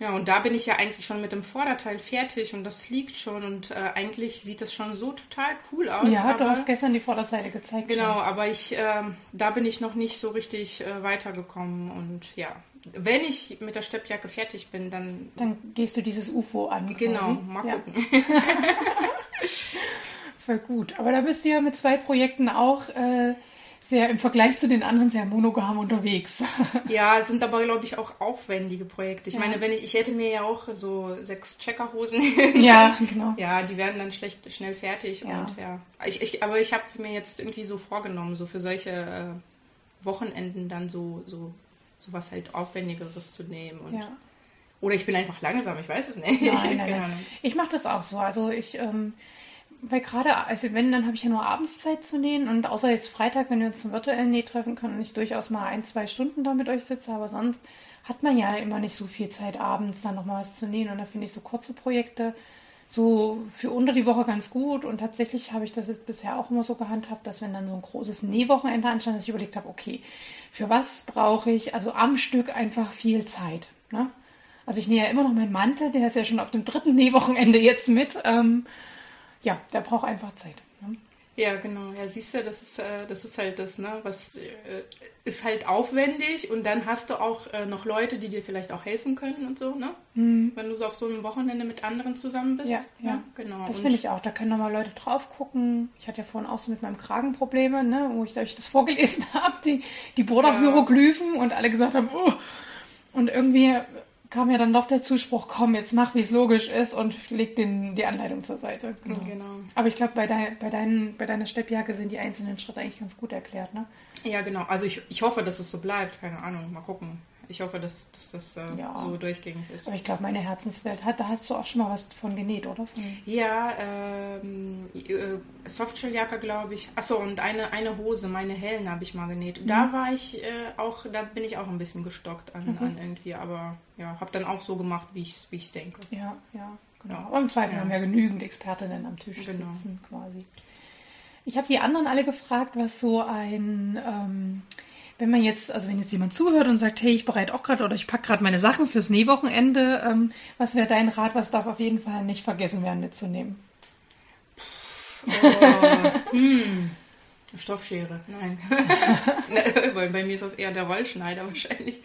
Speaker 6: Ja, und da bin ich ja eigentlich schon mit dem Vorderteil fertig und das liegt schon und äh, eigentlich sieht das schon so total cool aus.
Speaker 2: Ja, aber, du hast gestern die Vorderseite gezeigt.
Speaker 6: Genau, schon. aber ich, äh, da bin ich noch nicht so richtig äh, weitergekommen und ja, wenn ich mit der Steppjacke fertig bin, dann.
Speaker 2: Dann gehst du dieses UFO an.
Speaker 6: Genau, mal ja. gucken. *laughs*
Speaker 2: Voll gut. Aber da bist du ja mit zwei Projekten auch äh, sehr im Vergleich zu den anderen sehr monogam unterwegs. *laughs*
Speaker 6: ja, sind aber, glaube ich, auch aufwendige Projekte. Ich ja. meine, wenn ich, ich hätte mir ja auch so sechs Checkerhosen. *laughs*
Speaker 2: ja, genau.
Speaker 6: Ja, die werden dann schlecht, schnell fertig. Ja. Und ja. Ich, ich, aber ich habe mir jetzt irgendwie so vorgenommen, so für solche äh, Wochenenden dann so, so sowas halt Aufwendigeres zu nehmen. Und ja. Oder ich bin einfach langsam, ich weiß es nicht.
Speaker 2: Nein, *laughs* nein, nein. Ich mache das auch so. Also ich, ähm, weil gerade, also wenn, dann habe ich ja nur Abendszeit zu nähen und außer jetzt Freitag, wenn wir uns zum virtuellen Näh treffen können und ich durchaus mal ein, zwei Stunden da mit euch sitze, aber sonst hat man ja immer nicht so viel Zeit abends dann nochmal was zu nähen und da finde ich so kurze Projekte so für unter die Woche ganz gut. Und tatsächlich habe ich das jetzt bisher auch immer so gehandhabt, dass wenn dann so ein großes Nähwochenende anstand, dass ich überlegt habe, okay, für was brauche ich also am Stück einfach viel Zeit. Ne? Also ich nähe ja immer noch meinen Mantel, der ist ja schon auf dem dritten Nähwochenende jetzt mit. Ähm, ja, der braucht einfach Zeit. Ne?
Speaker 6: Ja, genau. Ja, siehst du, das ist, äh, das ist halt das, ne, was äh, ist halt aufwendig und dann hast du auch äh, noch Leute, die dir vielleicht auch helfen können und so, ne? Mhm. Wenn du so auf so einem Wochenende mit anderen zusammen bist.
Speaker 2: Ja, ja. ja genau. Das finde ich auch. Da können nochmal Leute drauf gucken. Ich hatte ja vorhin auch so mit meinem Kragen Probleme, ne, wo ich euch das vorgelesen *laughs* habe, die, die Border-Hieroglyphen ja. und alle gesagt haben, oh. und irgendwie kam ja dann doch der Zuspruch, komm, jetzt mach, wie es logisch ist und leg den, die Anleitung zur Seite.
Speaker 6: Genau. genau.
Speaker 2: Aber ich glaube, bei, dein, bei, dein, bei deiner Steppjacke sind die einzelnen Schritte eigentlich ganz gut erklärt, ne?
Speaker 6: Ja, genau. Also ich, ich hoffe, dass es so bleibt. Keine Ahnung. Mal gucken. Ich hoffe, dass, dass das äh, ja. so durchgängig ist.
Speaker 2: Aber ich glaube, meine Herzenswelt, hat, da hast du auch schon mal was von genäht, oder? Von
Speaker 6: ja, ähm, äh, Softshelljacke, glaube ich. Achso, und eine, eine Hose, meine hellen habe ich mal genäht. Mhm. Da war ich äh, auch, da bin ich auch ein bisschen gestockt an, okay. an irgendwie, aber ja, habe dann auch so gemacht, wie ich es wie denke.
Speaker 2: Ja, ja, genau. Ja. Aber im Zweifel ja. haben wir genügend Expertinnen am Tisch genau. sitzen, quasi. Ich habe die anderen alle gefragt, was so ein... Ähm, wenn man jetzt, also wenn jetzt jemand zuhört und sagt, hey, ich bereite auch gerade oder ich packe gerade meine Sachen fürs Nähwochenende, ähm, was wäre dein Rat, was darf auf jeden Fall nicht vergessen werden mitzunehmen?
Speaker 6: Oh, *laughs* hm. Stoffschere, nein. *laughs* Bei mir ist das eher der Rollschneider wahrscheinlich.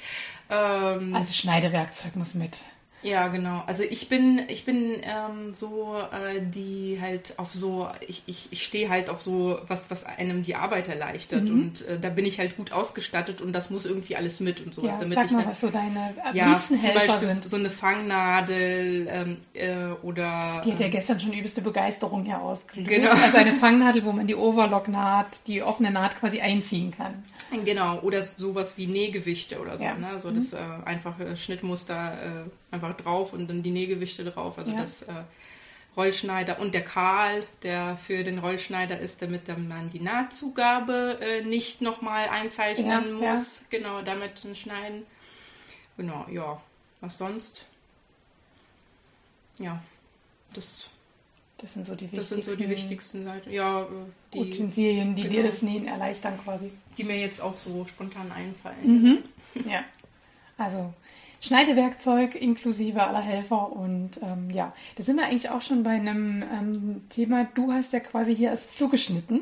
Speaker 2: Ähm, also Schneidewerkzeug muss mit.
Speaker 6: Ja, genau. Also ich bin, ich bin ähm, so, äh, die halt auf so, ich, ich, ich stehe halt auf so was, was einem die Arbeit erleichtert. Mhm. Und äh, da bin ich halt gut ausgestattet und das muss irgendwie alles mit und sowas.
Speaker 2: Ja,
Speaker 6: damit
Speaker 2: sag
Speaker 6: ich
Speaker 2: mal,
Speaker 6: dann,
Speaker 2: was so deine
Speaker 6: ja,
Speaker 2: liebsten
Speaker 6: zum
Speaker 2: Helfer
Speaker 6: Beispiel
Speaker 2: sind.
Speaker 6: so eine Fangnadel ähm, äh, oder.
Speaker 2: Die hat ja gestern schon übelste Begeisterung hier ausgelöst.
Speaker 6: Genau.
Speaker 2: Also eine Fangnadel, wo man die Overlock-Naht, die offene Naht quasi einziehen kann.
Speaker 6: Genau, oder sowas wie Nähgewichte oder so.
Speaker 2: Ja.
Speaker 6: Ne? So
Speaker 2: Mhm.
Speaker 6: das äh, einfache Schnittmuster äh, einfach drauf und dann die Nähgewichte drauf. Also
Speaker 2: Ja.
Speaker 6: das äh, Rollschneider und der Karl, der für den Rollschneider ist, damit dann man die Nahtzugabe äh, nicht nochmal einzeichnen
Speaker 2: Ja,
Speaker 6: muss. Genau, damit schneiden. Genau, ja. Was sonst? Ja, das,
Speaker 2: Das sind so die
Speaker 6: das
Speaker 2: wichtigsten,
Speaker 6: sind so die wichtigsten Seiten. Ja, äh, die,
Speaker 2: Utensilien, die dir
Speaker 6: genau.
Speaker 2: das Nähen erleichtern quasi.
Speaker 6: die mir jetzt auch so spontan einfallen.
Speaker 2: Mhm. Ja. Also Schneidewerkzeug inklusive aller Helfer und ähm, ja, da sind wir eigentlich auch schon bei einem ähm, Thema. Du hast ja quasi hier erst zugeschnitten.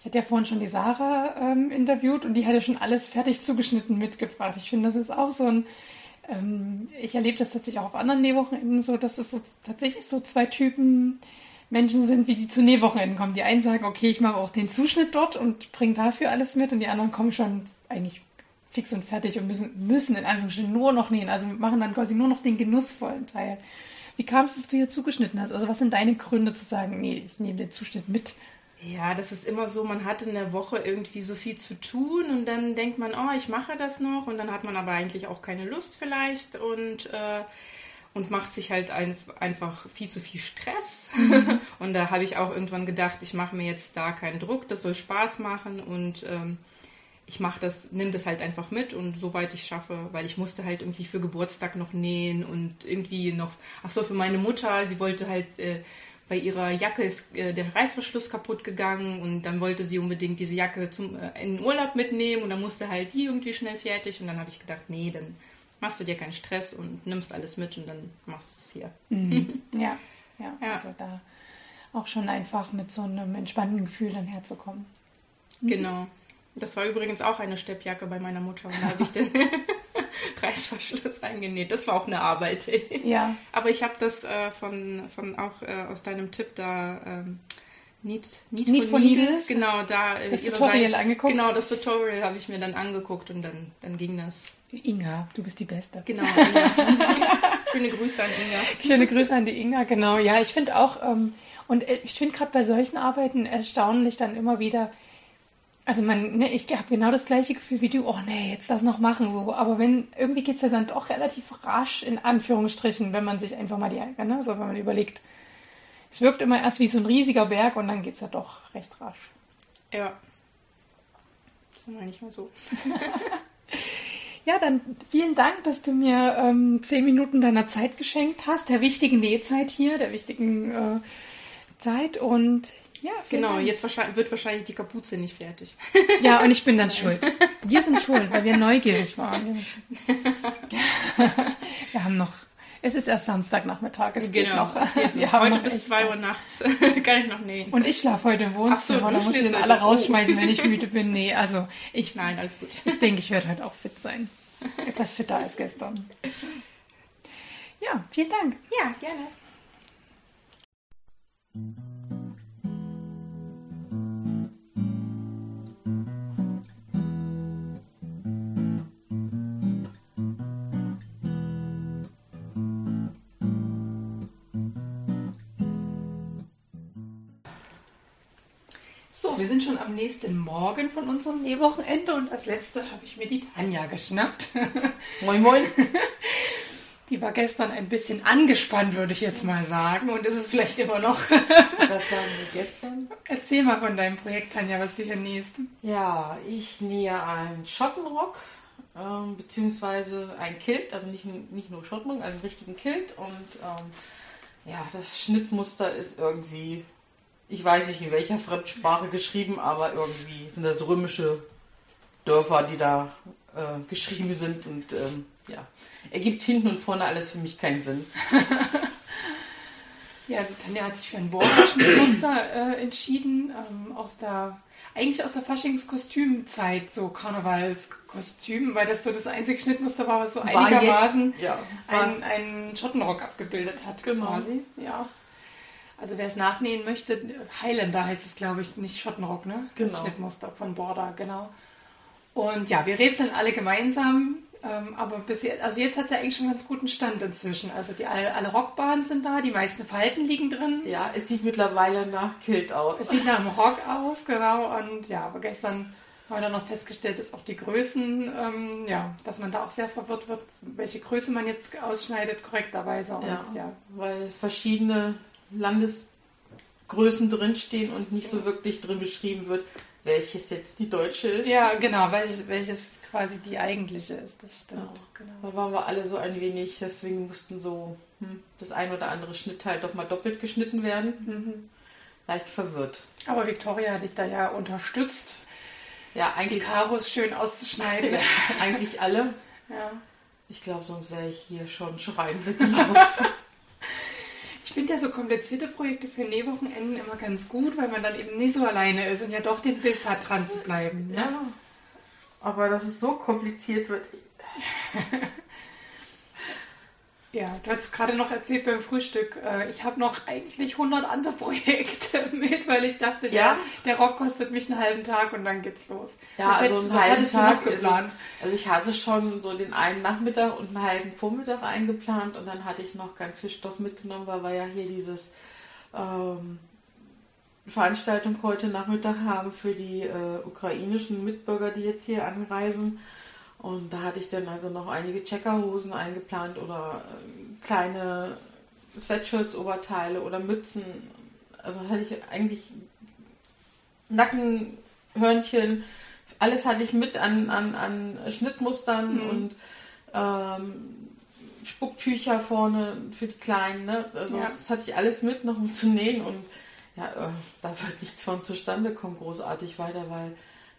Speaker 2: Ich hatte ja vorhin schon die Sarah ähm, interviewt und die hat ja schon alles fertig zugeschnitten mitgebracht. Ich finde, das ist auch so ein, ähm, ich erlebe das tatsächlich auch auf anderen Nähwochenenden so, dass es so, tatsächlich so zwei Typen Menschen sind, wie die zu Nähwochenenden kommen. Die einen sagen, okay, ich mache auch den Zuschnitt dort und bringe dafür alles mit und die anderen kommen schon eigentlich fix und fertig und müssen, müssen in Anführungsstrichen nur noch nähen. Also machen dann quasi nur noch den genussvollen Teil. Wie kam es, dass du hier zugeschnitten hast? Also was sind deine Gründe zu sagen, nee, ich nehme den Zuschnitt mit?
Speaker 6: Ja, das ist immer so, man hat in der Woche irgendwie so viel zu tun und dann denkt man, oh, ich mache das noch und dann hat man aber eigentlich auch keine Lust vielleicht und, äh, und macht sich halt ein, einfach viel zu viel Stress. *laughs* und da habe ich auch irgendwann gedacht, ich mache mir jetzt da keinen Druck, das soll Spaß machen und ähm, ich mache das, nimm das halt einfach mit und soweit ich schaffe, weil ich musste halt irgendwie für Geburtstag noch nähen und irgendwie noch, ach so, für meine Mutter, sie wollte halt, äh, bei ihrer Jacke ist äh, der Reißverschluss kaputt gegangen und dann wollte sie unbedingt diese Jacke zum, äh, in den Urlaub mitnehmen und dann musste halt die irgendwie schnell fertig und dann habe ich gedacht, nee, dann machst du dir keinen Stress und nimmst alles mit und dann machst du es hier. *laughs*
Speaker 2: Ja, ja,
Speaker 6: Ja.
Speaker 2: also da auch schon einfach mit so einem entspannten Gefühl dann herzukommen.
Speaker 6: Genau. Das war übrigens auch eine Steppjacke bei meiner Mutter und da habe ich den *laughs* Reißverschluss eingenäht. Das war auch eine Arbeit.
Speaker 2: Ja,
Speaker 6: Aber ich habe das äh, von, von auch äh, aus deinem Tipp da ähm, Need, Need,
Speaker 2: Need
Speaker 6: for
Speaker 2: for
Speaker 6: Needles,
Speaker 2: Needles.
Speaker 6: genau da äh,
Speaker 2: Das Tutorial
Speaker 6: Seite-
Speaker 2: angeguckt.
Speaker 6: Genau, das Tutorial habe ich mir dann angeguckt und dann, dann ging das.
Speaker 2: Inga, du bist die Beste.
Speaker 6: Genau. Inga. *laughs* Schöne Grüße an Inga.
Speaker 2: Schöne Grüße an die Inga, genau. Ja, ich finde auch, ähm, und äh, ich finde gerade bei solchen Arbeiten erstaunlich dann immer wieder, also man, ne, ich habe genau das gleiche Gefühl wie du, oh nee, jetzt das noch machen so. Aber wenn, irgendwie geht's ja dann doch relativ rasch, in Anführungsstrichen, wenn man sich einfach mal die, ne, so wenn man überlegt. Es wirkt immer erst wie so ein riesiger Berg und dann geht's ja doch recht rasch.
Speaker 6: Ja. Das ist manchmal so. *laughs* *laughs*
Speaker 2: Ja, dann vielen Dank, dass du mir ähm, zehn Minuten deiner Zeit geschenkt hast, der wichtigen Nähzeit hier, der wichtigen äh, Zeit und ja,
Speaker 6: Genau,
Speaker 2: Dank.
Speaker 6: jetzt wahrscheinlich, wird wahrscheinlich die Kapuze nicht fertig.
Speaker 2: Ja, und ich bin dann *laughs* schuld. Wir sind schuld, weil wir neugierig waren. *laughs* Wir, haben noch, es ist erst Samstagnachmittag, es geht
Speaker 6: Genau.
Speaker 2: noch.
Speaker 6: es geht
Speaker 2: Wir
Speaker 6: noch.
Speaker 2: haben
Speaker 6: Heute bis
Speaker 2: echt
Speaker 6: 2
Speaker 2: Zeit.
Speaker 6: Uhr nachts *laughs* kann ich noch nähen.
Speaker 2: Und ich schlafe heute im Wohnzimmer,
Speaker 6: Ach so,
Speaker 2: da muss ich
Speaker 6: heute.
Speaker 2: alle rausschmeißen, wenn ich müde bin. Nee, also ich,
Speaker 6: Nein, alles gut.
Speaker 2: ich denke, ich werde heute auch fit sein. Etwas fitter als gestern. Ja, vielen Dank.
Speaker 6: Ja, gerne.
Speaker 2: Am nächsten Morgen von unserem Nähwochenende und als letzte habe ich mir die Tanja geschnappt. *laughs*
Speaker 7: Moin, moin.
Speaker 2: Die war gestern ein bisschen angespannt, würde ich jetzt mal sagen. Und ist es vielleicht immer noch.
Speaker 7: Was sagen wir gestern?
Speaker 2: Erzähl mal von deinem Projekt, Tanja, was du hier nähst.
Speaker 7: Ja, ich nähe einen Schottenrock, ähm, beziehungsweise ein Kilt, also nicht, nicht nur Schottenrock, also einen richtigen Kilt. Und ähm, ja, das Schnittmuster ist irgendwie, ich weiß nicht in welcher Fremdsprache geschrieben, aber irgendwie sind das römische Dörfer, die da äh, geschrieben sind und ähm, ja, ergibt hinten und vorne alles für mich keinen Sinn. *laughs*
Speaker 2: ja, Tanja hat sich für ein Borderschnittmuster äh, entschieden, ähm, aus der eigentlich aus der Faschingskostümzeit, so Karnevalskostüm, weil das so das einzige Schnittmuster war, was so war einigermaßen jetzt, ja, einen, einen Schottenrock abgebildet hat, genau. quasi. Ja. Also wer es nachnähen möchte, Highlander heißt es, glaube ich, nicht Schottenrock, ne? Genau. Das Schnittmuster von Border, genau. Und ja, wir rätseln alle gemeinsam, ähm, aber bis jetzt, also jetzt hat es ja eigentlich schon einen ganz guten Stand inzwischen. Also die alle, alle Rockbahnen sind da, die meisten Falten liegen drin.
Speaker 7: Ja, es sieht mittlerweile nach Kilt aus.
Speaker 2: Es sieht nach einem Rock aus, genau. Und ja, aber gestern haben wir dann noch festgestellt, dass auch die Größen, ähm, ja, dass man da auch sehr verwirrt wird, welche Größe man jetzt ausschneidet, korrekterweise. Und,
Speaker 7: ja, ja, weil verschiedene Landesgrößen drinstehen und nicht so wirklich drin beschrieben wird, welches jetzt die deutsche ist.
Speaker 2: Ja, genau, welches, welches quasi die eigentliche ist, das stimmt. Ja,
Speaker 7: genau. Da waren wir alle so ein wenig, deswegen mussten so hm, das ein oder andere Schnittteil doch mal doppelt geschnitten werden. Mhm. Leicht verwirrt.
Speaker 2: Aber Victoria hat dich da ja unterstützt.
Speaker 7: Ja, eigentlich.
Speaker 2: Die Karos schön auszuschneiden. ja, *laughs*
Speaker 7: eigentlich alle. Ja. Ich glaube, sonst wäre ich hier schon schreien weggelaufen. *laughs*
Speaker 2: Ich finde ja so komplizierte Projekte für Nähwochenenden immer ganz gut, weil man dann eben nicht so alleine ist und ja doch den Biss hat, dran zu bleiben.
Speaker 7: Ja. Aber dass es so kompliziert wird. *laughs*
Speaker 2: Ja, du hast gerade noch erzählt beim Frühstück, äh, ich habe noch eigentlich 100 andere *laughs* Projekte mit, weil ich dachte, ja? der, der Rock kostet mich einen halben Tag und dann geht's los.
Speaker 7: Ja, was also einen halben Tag geplant. Also, also, ich hatte schon so den einen Nachmittag und einen halben Vormittag eingeplant und dann hatte ich noch ganz viel Stoff mitgenommen, weil wir ja hier dieses ähm, Veranstaltung heute Nachmittag haben für die äh, ukrainischen Mitbürger, die jetzt hier anreisen. Und da hatte ich dann also noch einige Checkerhosen eingeplant oder äh, kleine Sweatshirts, Oberteile oder Mützen. Also hatte ich eigentlich Nackenhörnchen, alles hatte ich mit an, an, an Schnittmustern mhm. und ähm, Spucktücher vorne für die Kleinen. Ne? Also ja. das hatte ich alles mit, noch um zu nähen und ja, äh, da wird nichts von zustande kommen, großartig weiter, weil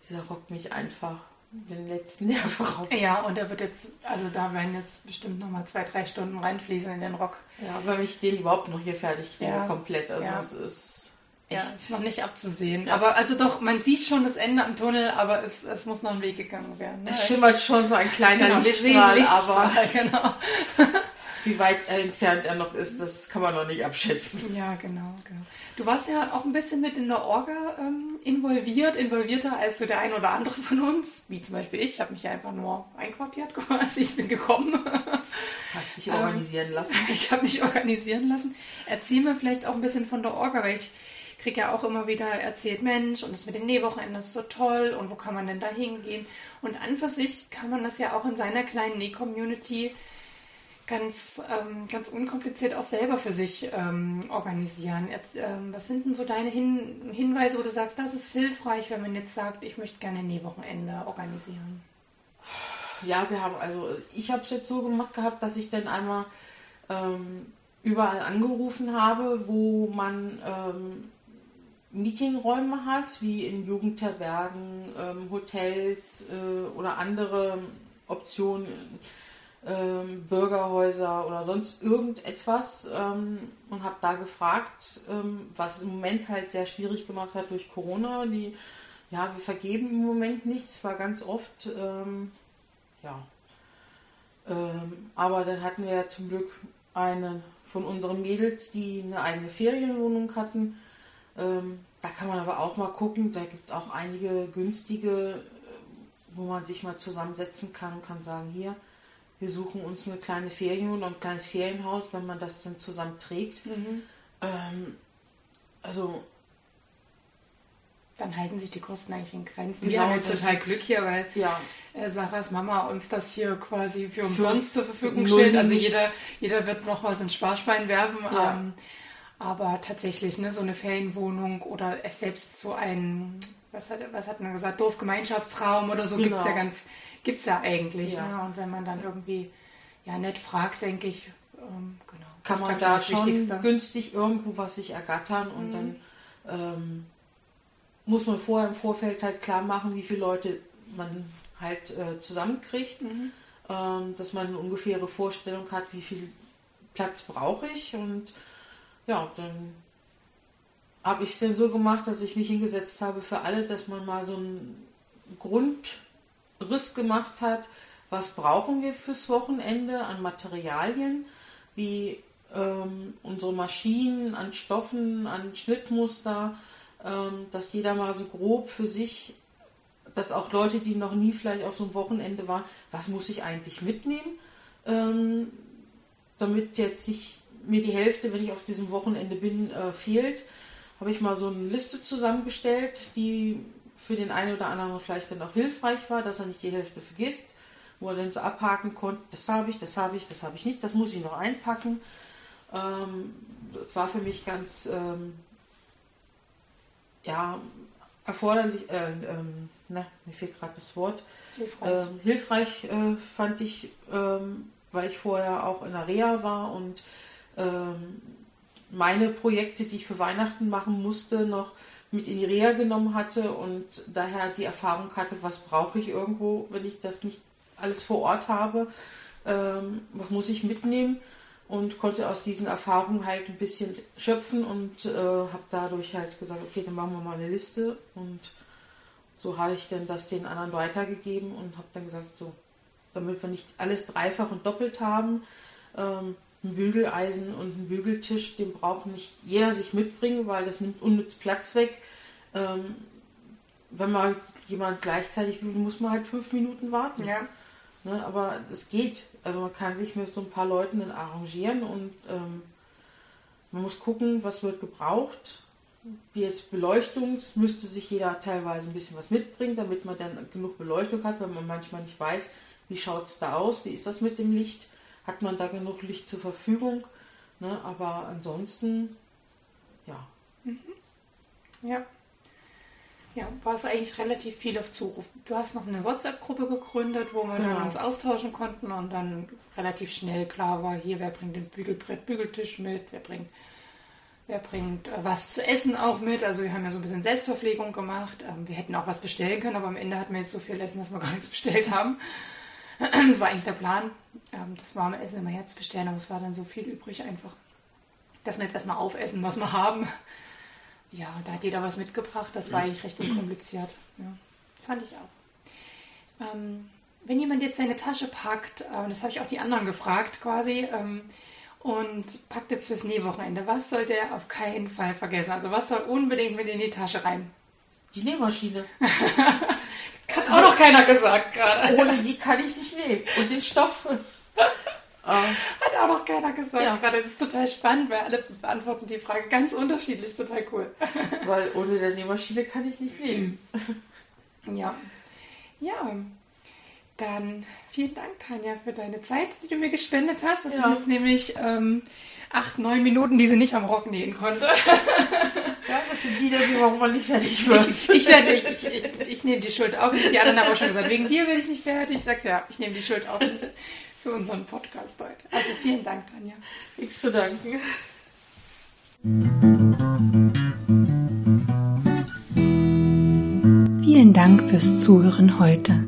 Speaker 7: dieser Rock mich einfach den letzten *laughs* Nerv raubt.
Speaker 2: Ja, und er wird jetzt, also da werden jetzt bestimmt nochmal zwei, drei Stunden reinfließen in den Rock.
Speaker 7: Ja, weil ich den überhaupt noch hier fertig kriege, ja. komplett. Also ja. es ist
Speaker 2: echt. Ja, ist noch nicht abzusehen. Ja. Aber also doch, man sieht schon das Ende am Tunnel, aber es, es muss noch ein Weg gegangen werden.
Speaker 7: Ne? Es schimmert schon so ein kleiner genau, Lichtstrahl, Lichtstrahl, aber *laughs* genau. Wie weit entfernt er noch ist, das kann man noch nicht abschätzen.
Speaker 2: Ja, genau, genau. Du warst ja auch ein bisschen mit in der Orga ähm, involviert, involvierter als so der ein oder andere von uns, wie zum Beispiel ich. Ich habe mich ja einfach nur einquartiert *laughs* quasi. Ich bin gekommen.
Speaker 7: Hast dich organisieren lassen? *laughs*
Speaker 2: Ich habe mich organisieren lassen. Erzähl mir vielleicht auch ein bisschen von der Orga, weil ich kriege ja auch immer wieder erzählt, Mensch, und das mit den Nähwochenenden, das ist so toll und wo kann man denn da hingehen? Und an für sich kann man das ja auch in seiner kleinen Näh-Community ganz, ähm, ganz unkompliziert auch selber für sich ähm, organisieren. Ähm, was sind denn so deine Hin Hinweise, wo du sagst, das ist hilfreich, wenn man jetzt sagt, ich möchte gerne ein Nähwochenende organisieren?
Speaker 7: Ja, wir haben, also ich habe es jetzt so gemacht gehabt, dass ich dann einmal ähm, überall angerufen habe, wo man ähm, Meetingräume hat, wie in Jugendherbergen, ähm, Hotels äh, oder andere Optionen ähm, Bürgerhäuser oder sonst irgendetwas ähm, und habe da gefragt, ähm, was im Moment halt sehr schwierig gemacht hat durch Corona. Die, ja, wir vergeben im Moment nichts, war ganz oft, ähm, ja. Ähm, aber dann hatten wir ja zum Glück eine von unseren Mädels, die eine eigene Ferienwohnung hatten. Ähm, da kann man aber auch mal gucken, da gibt es auch einige günstige, wo man sich mal zusammensetzen kann und kann sagen, hier, wir suchen uns eine kleine Ferien und ein kleines Ferienhaus, wenn man das dann zusammen trägt. Mhm. Ähm, also
Speaker 2: dann halten sich die Kosten eigentlich in Grenzen. Genau, wir haben jetzt total Glück hier, weil ja. äh, Sarahs Mama uns das hier quasi für umsonst zur Verfügung stellt. Also jeder, jeder wird noch was ins Sparschwein werfen. Ja. Ähm, aber tatsächlich, ne, so eine Ferienwohnung oder selbst so ein, was hat, was hat man gesagt, Dorfgemeinschaftsraum oder so genau. gibt es ja ganz gibt es ja eigentlich. Ja. Ne? Und wenn man dann irgendwie ja nett fragt, denke ich, ähm, genau.
Speaker 7: Kann man da schon günstig irgendwo was sich ergattern und mhm. dann ähm, muss man vorher im Vorfeld halt klar machen, wie viele Leute man halt äh, zusammenkriegt, mhm. ähm, dass man eine ungefähre Vorstellung hat, wie viel Platz brauche ich und ja, dann habe ich es denn so gemacht, dass ich mich hingesetzt habe für alle, dass man mal so einen Grundriss gemacht hat, was brauchen wir fürs Wochenende an Materialien, wie ähm, unsere Maschinen, an Stoffen, an Schnittmuster, ähm, dass jeder mal so grob für sich, dass auch Leute, die noch nie vielleicht auf so einem Wochenende waren, was muss ich eigentlich mitnehmen, ähm, damit jetzt nicht mir die Hälfte, wenn ich auf diesem Wochenende bin, äh, fehlt, habe ich mal so eine Liste zusammengestellt, die für den einen oder anderen vielleicht dann auch hilfreich war, dass er nicht die Hälfte vergisst, wo er dann so abhaken konnte, das habe ich, das habe ich, das habe ich nicht, das muss ich noch einpacken. Ähm, war für mich ganz ähm, ja, erforderlich, äh, ähm, na, mir fehlt gerade das Wort. Hilfreich. Ähm, hilfreich äh, fand ich, ähm, weil ich vorher auch in der Reha war und ähm, meine Projekte, die ich für Weihnachten machen musste, noch mit in die Reha genommen hatte und daher die Erfahrung hatte, was brauche ich irgendwo, wenn ich das nicht alles vor Ort habe, ähm, was muss ich mitnehmen? Und konnte aus diesen Erfahrungen halt ein bisschen schöpfen und äh, habe dadurch halt gesagt, okay, dann machen wir mal eine Liste. Und so habe ich dann das den anderen weitergegeben und habe dann gesagt, so, damit wir nicht alles dreifach und doppelt haben, ähm, ein Bügeleisen und ein Bügeltisch, den braucht nicht jeder sich mitbringen, weil das nimmt unnütz Platz weg. Ähm, wenn man jemand gleichzeitig bügelt, muss man halt fünf Minuten warten. Ja. Ne, aber es geht. Also man kann sich mit so ein paar Leuten dann arrangieren und ähm, man muss gucken, was wird gebraucht. Wie jetzt Beleuchtung, das müsste sich jeder teilweise ein bisschen was mitbringen, damit man dann genug Beleuchtung hat, weil man manchmal nicht weiß, wie schaut es da aus, wie ist das mit dem Licht, hat man da genug Licht zur Verfügung. Ne? Aber ansonsten, ja.
Speaker 2: Mhm. Ja. Ja, war es eigentlich relativ viel auf Zuruf. Du hast noch eine WhatsApp-Gruppe gegründet, wo wir genau. dann uns austauschen konnten und dann relativ schnell klar war, hier, wer bringt den Bügelbrett, Bügeltisch mit, wer bringt, wer bringt äh, was zu essen auch mit. Also wir haben ja so ein bisschen Selbstverpflegung gemacht. Ähm, wir hätten auch was bestellen können, aber am Ende hatten wir jetzt so viel Essen, dass wir gar nichts bestellt haben. *clears throat* Das war eigentlich der Plan, ähm, das warme Essen immer herzubestellen, aber es war dann so viel übrig einfach, dass wir jetzt erstmal aufessen, was wir haben. Ja, da hat jeder was mitgebracht. Das war eigentlich recht *clears throat* unkompliziert. Ja, fand ich auch. Ähm, wenn jemand jetzt seine Tasche packt, äh, das habe ich auch die anderen gefragt quasi, ähm, und packt jetzt fürs Nähwochenende, was sollte er auf keinen Fall vergessen? Also was soll unbedingt mit in die Tasche rein?
Speaker 7: Die Nähmaschine. *laughs*
Speaker 2: Hat auch noch keiner gesagt gerade.
Speaker 7: Ohne die kann ich nicht nähen. Und den Stoff. *laughs*
Speaker 2: Hat auch noch keiner gesagt ja. gerade. Das ist total spannend, weil alle beantworten die Frage ganz unterschiedlich. Ist total cool. *laughs*
Speaker 7: weil ohne der Nähmaschine kann ich nicht leben.
Speaker 2: ja. Ja. Dann vielen Dank, Tanja, für deine Zeit, die du mir gespendet hast. Das ja. sind jetzt nämlich ähm, acht, neun Minuten, die sie nicht am Rock nähen konnte.
Speaker 7: ja, das sind die, die warum man nicht fertig wird.
Speaker 2: Ich, ich, werde, ich, ich, ich, nehme die Schuld auf. Die anderen haben auch schon gesagt, wegen dir werde ich nicht fertig. Ich sag's ja, ich nehme die Schuld auf für unseren Podcast heute. Also vielen Dank, Tanja.
Speaker 7: Nichts zu danken.
Speaker 1: Vielen Dank fürs Zuhören heute.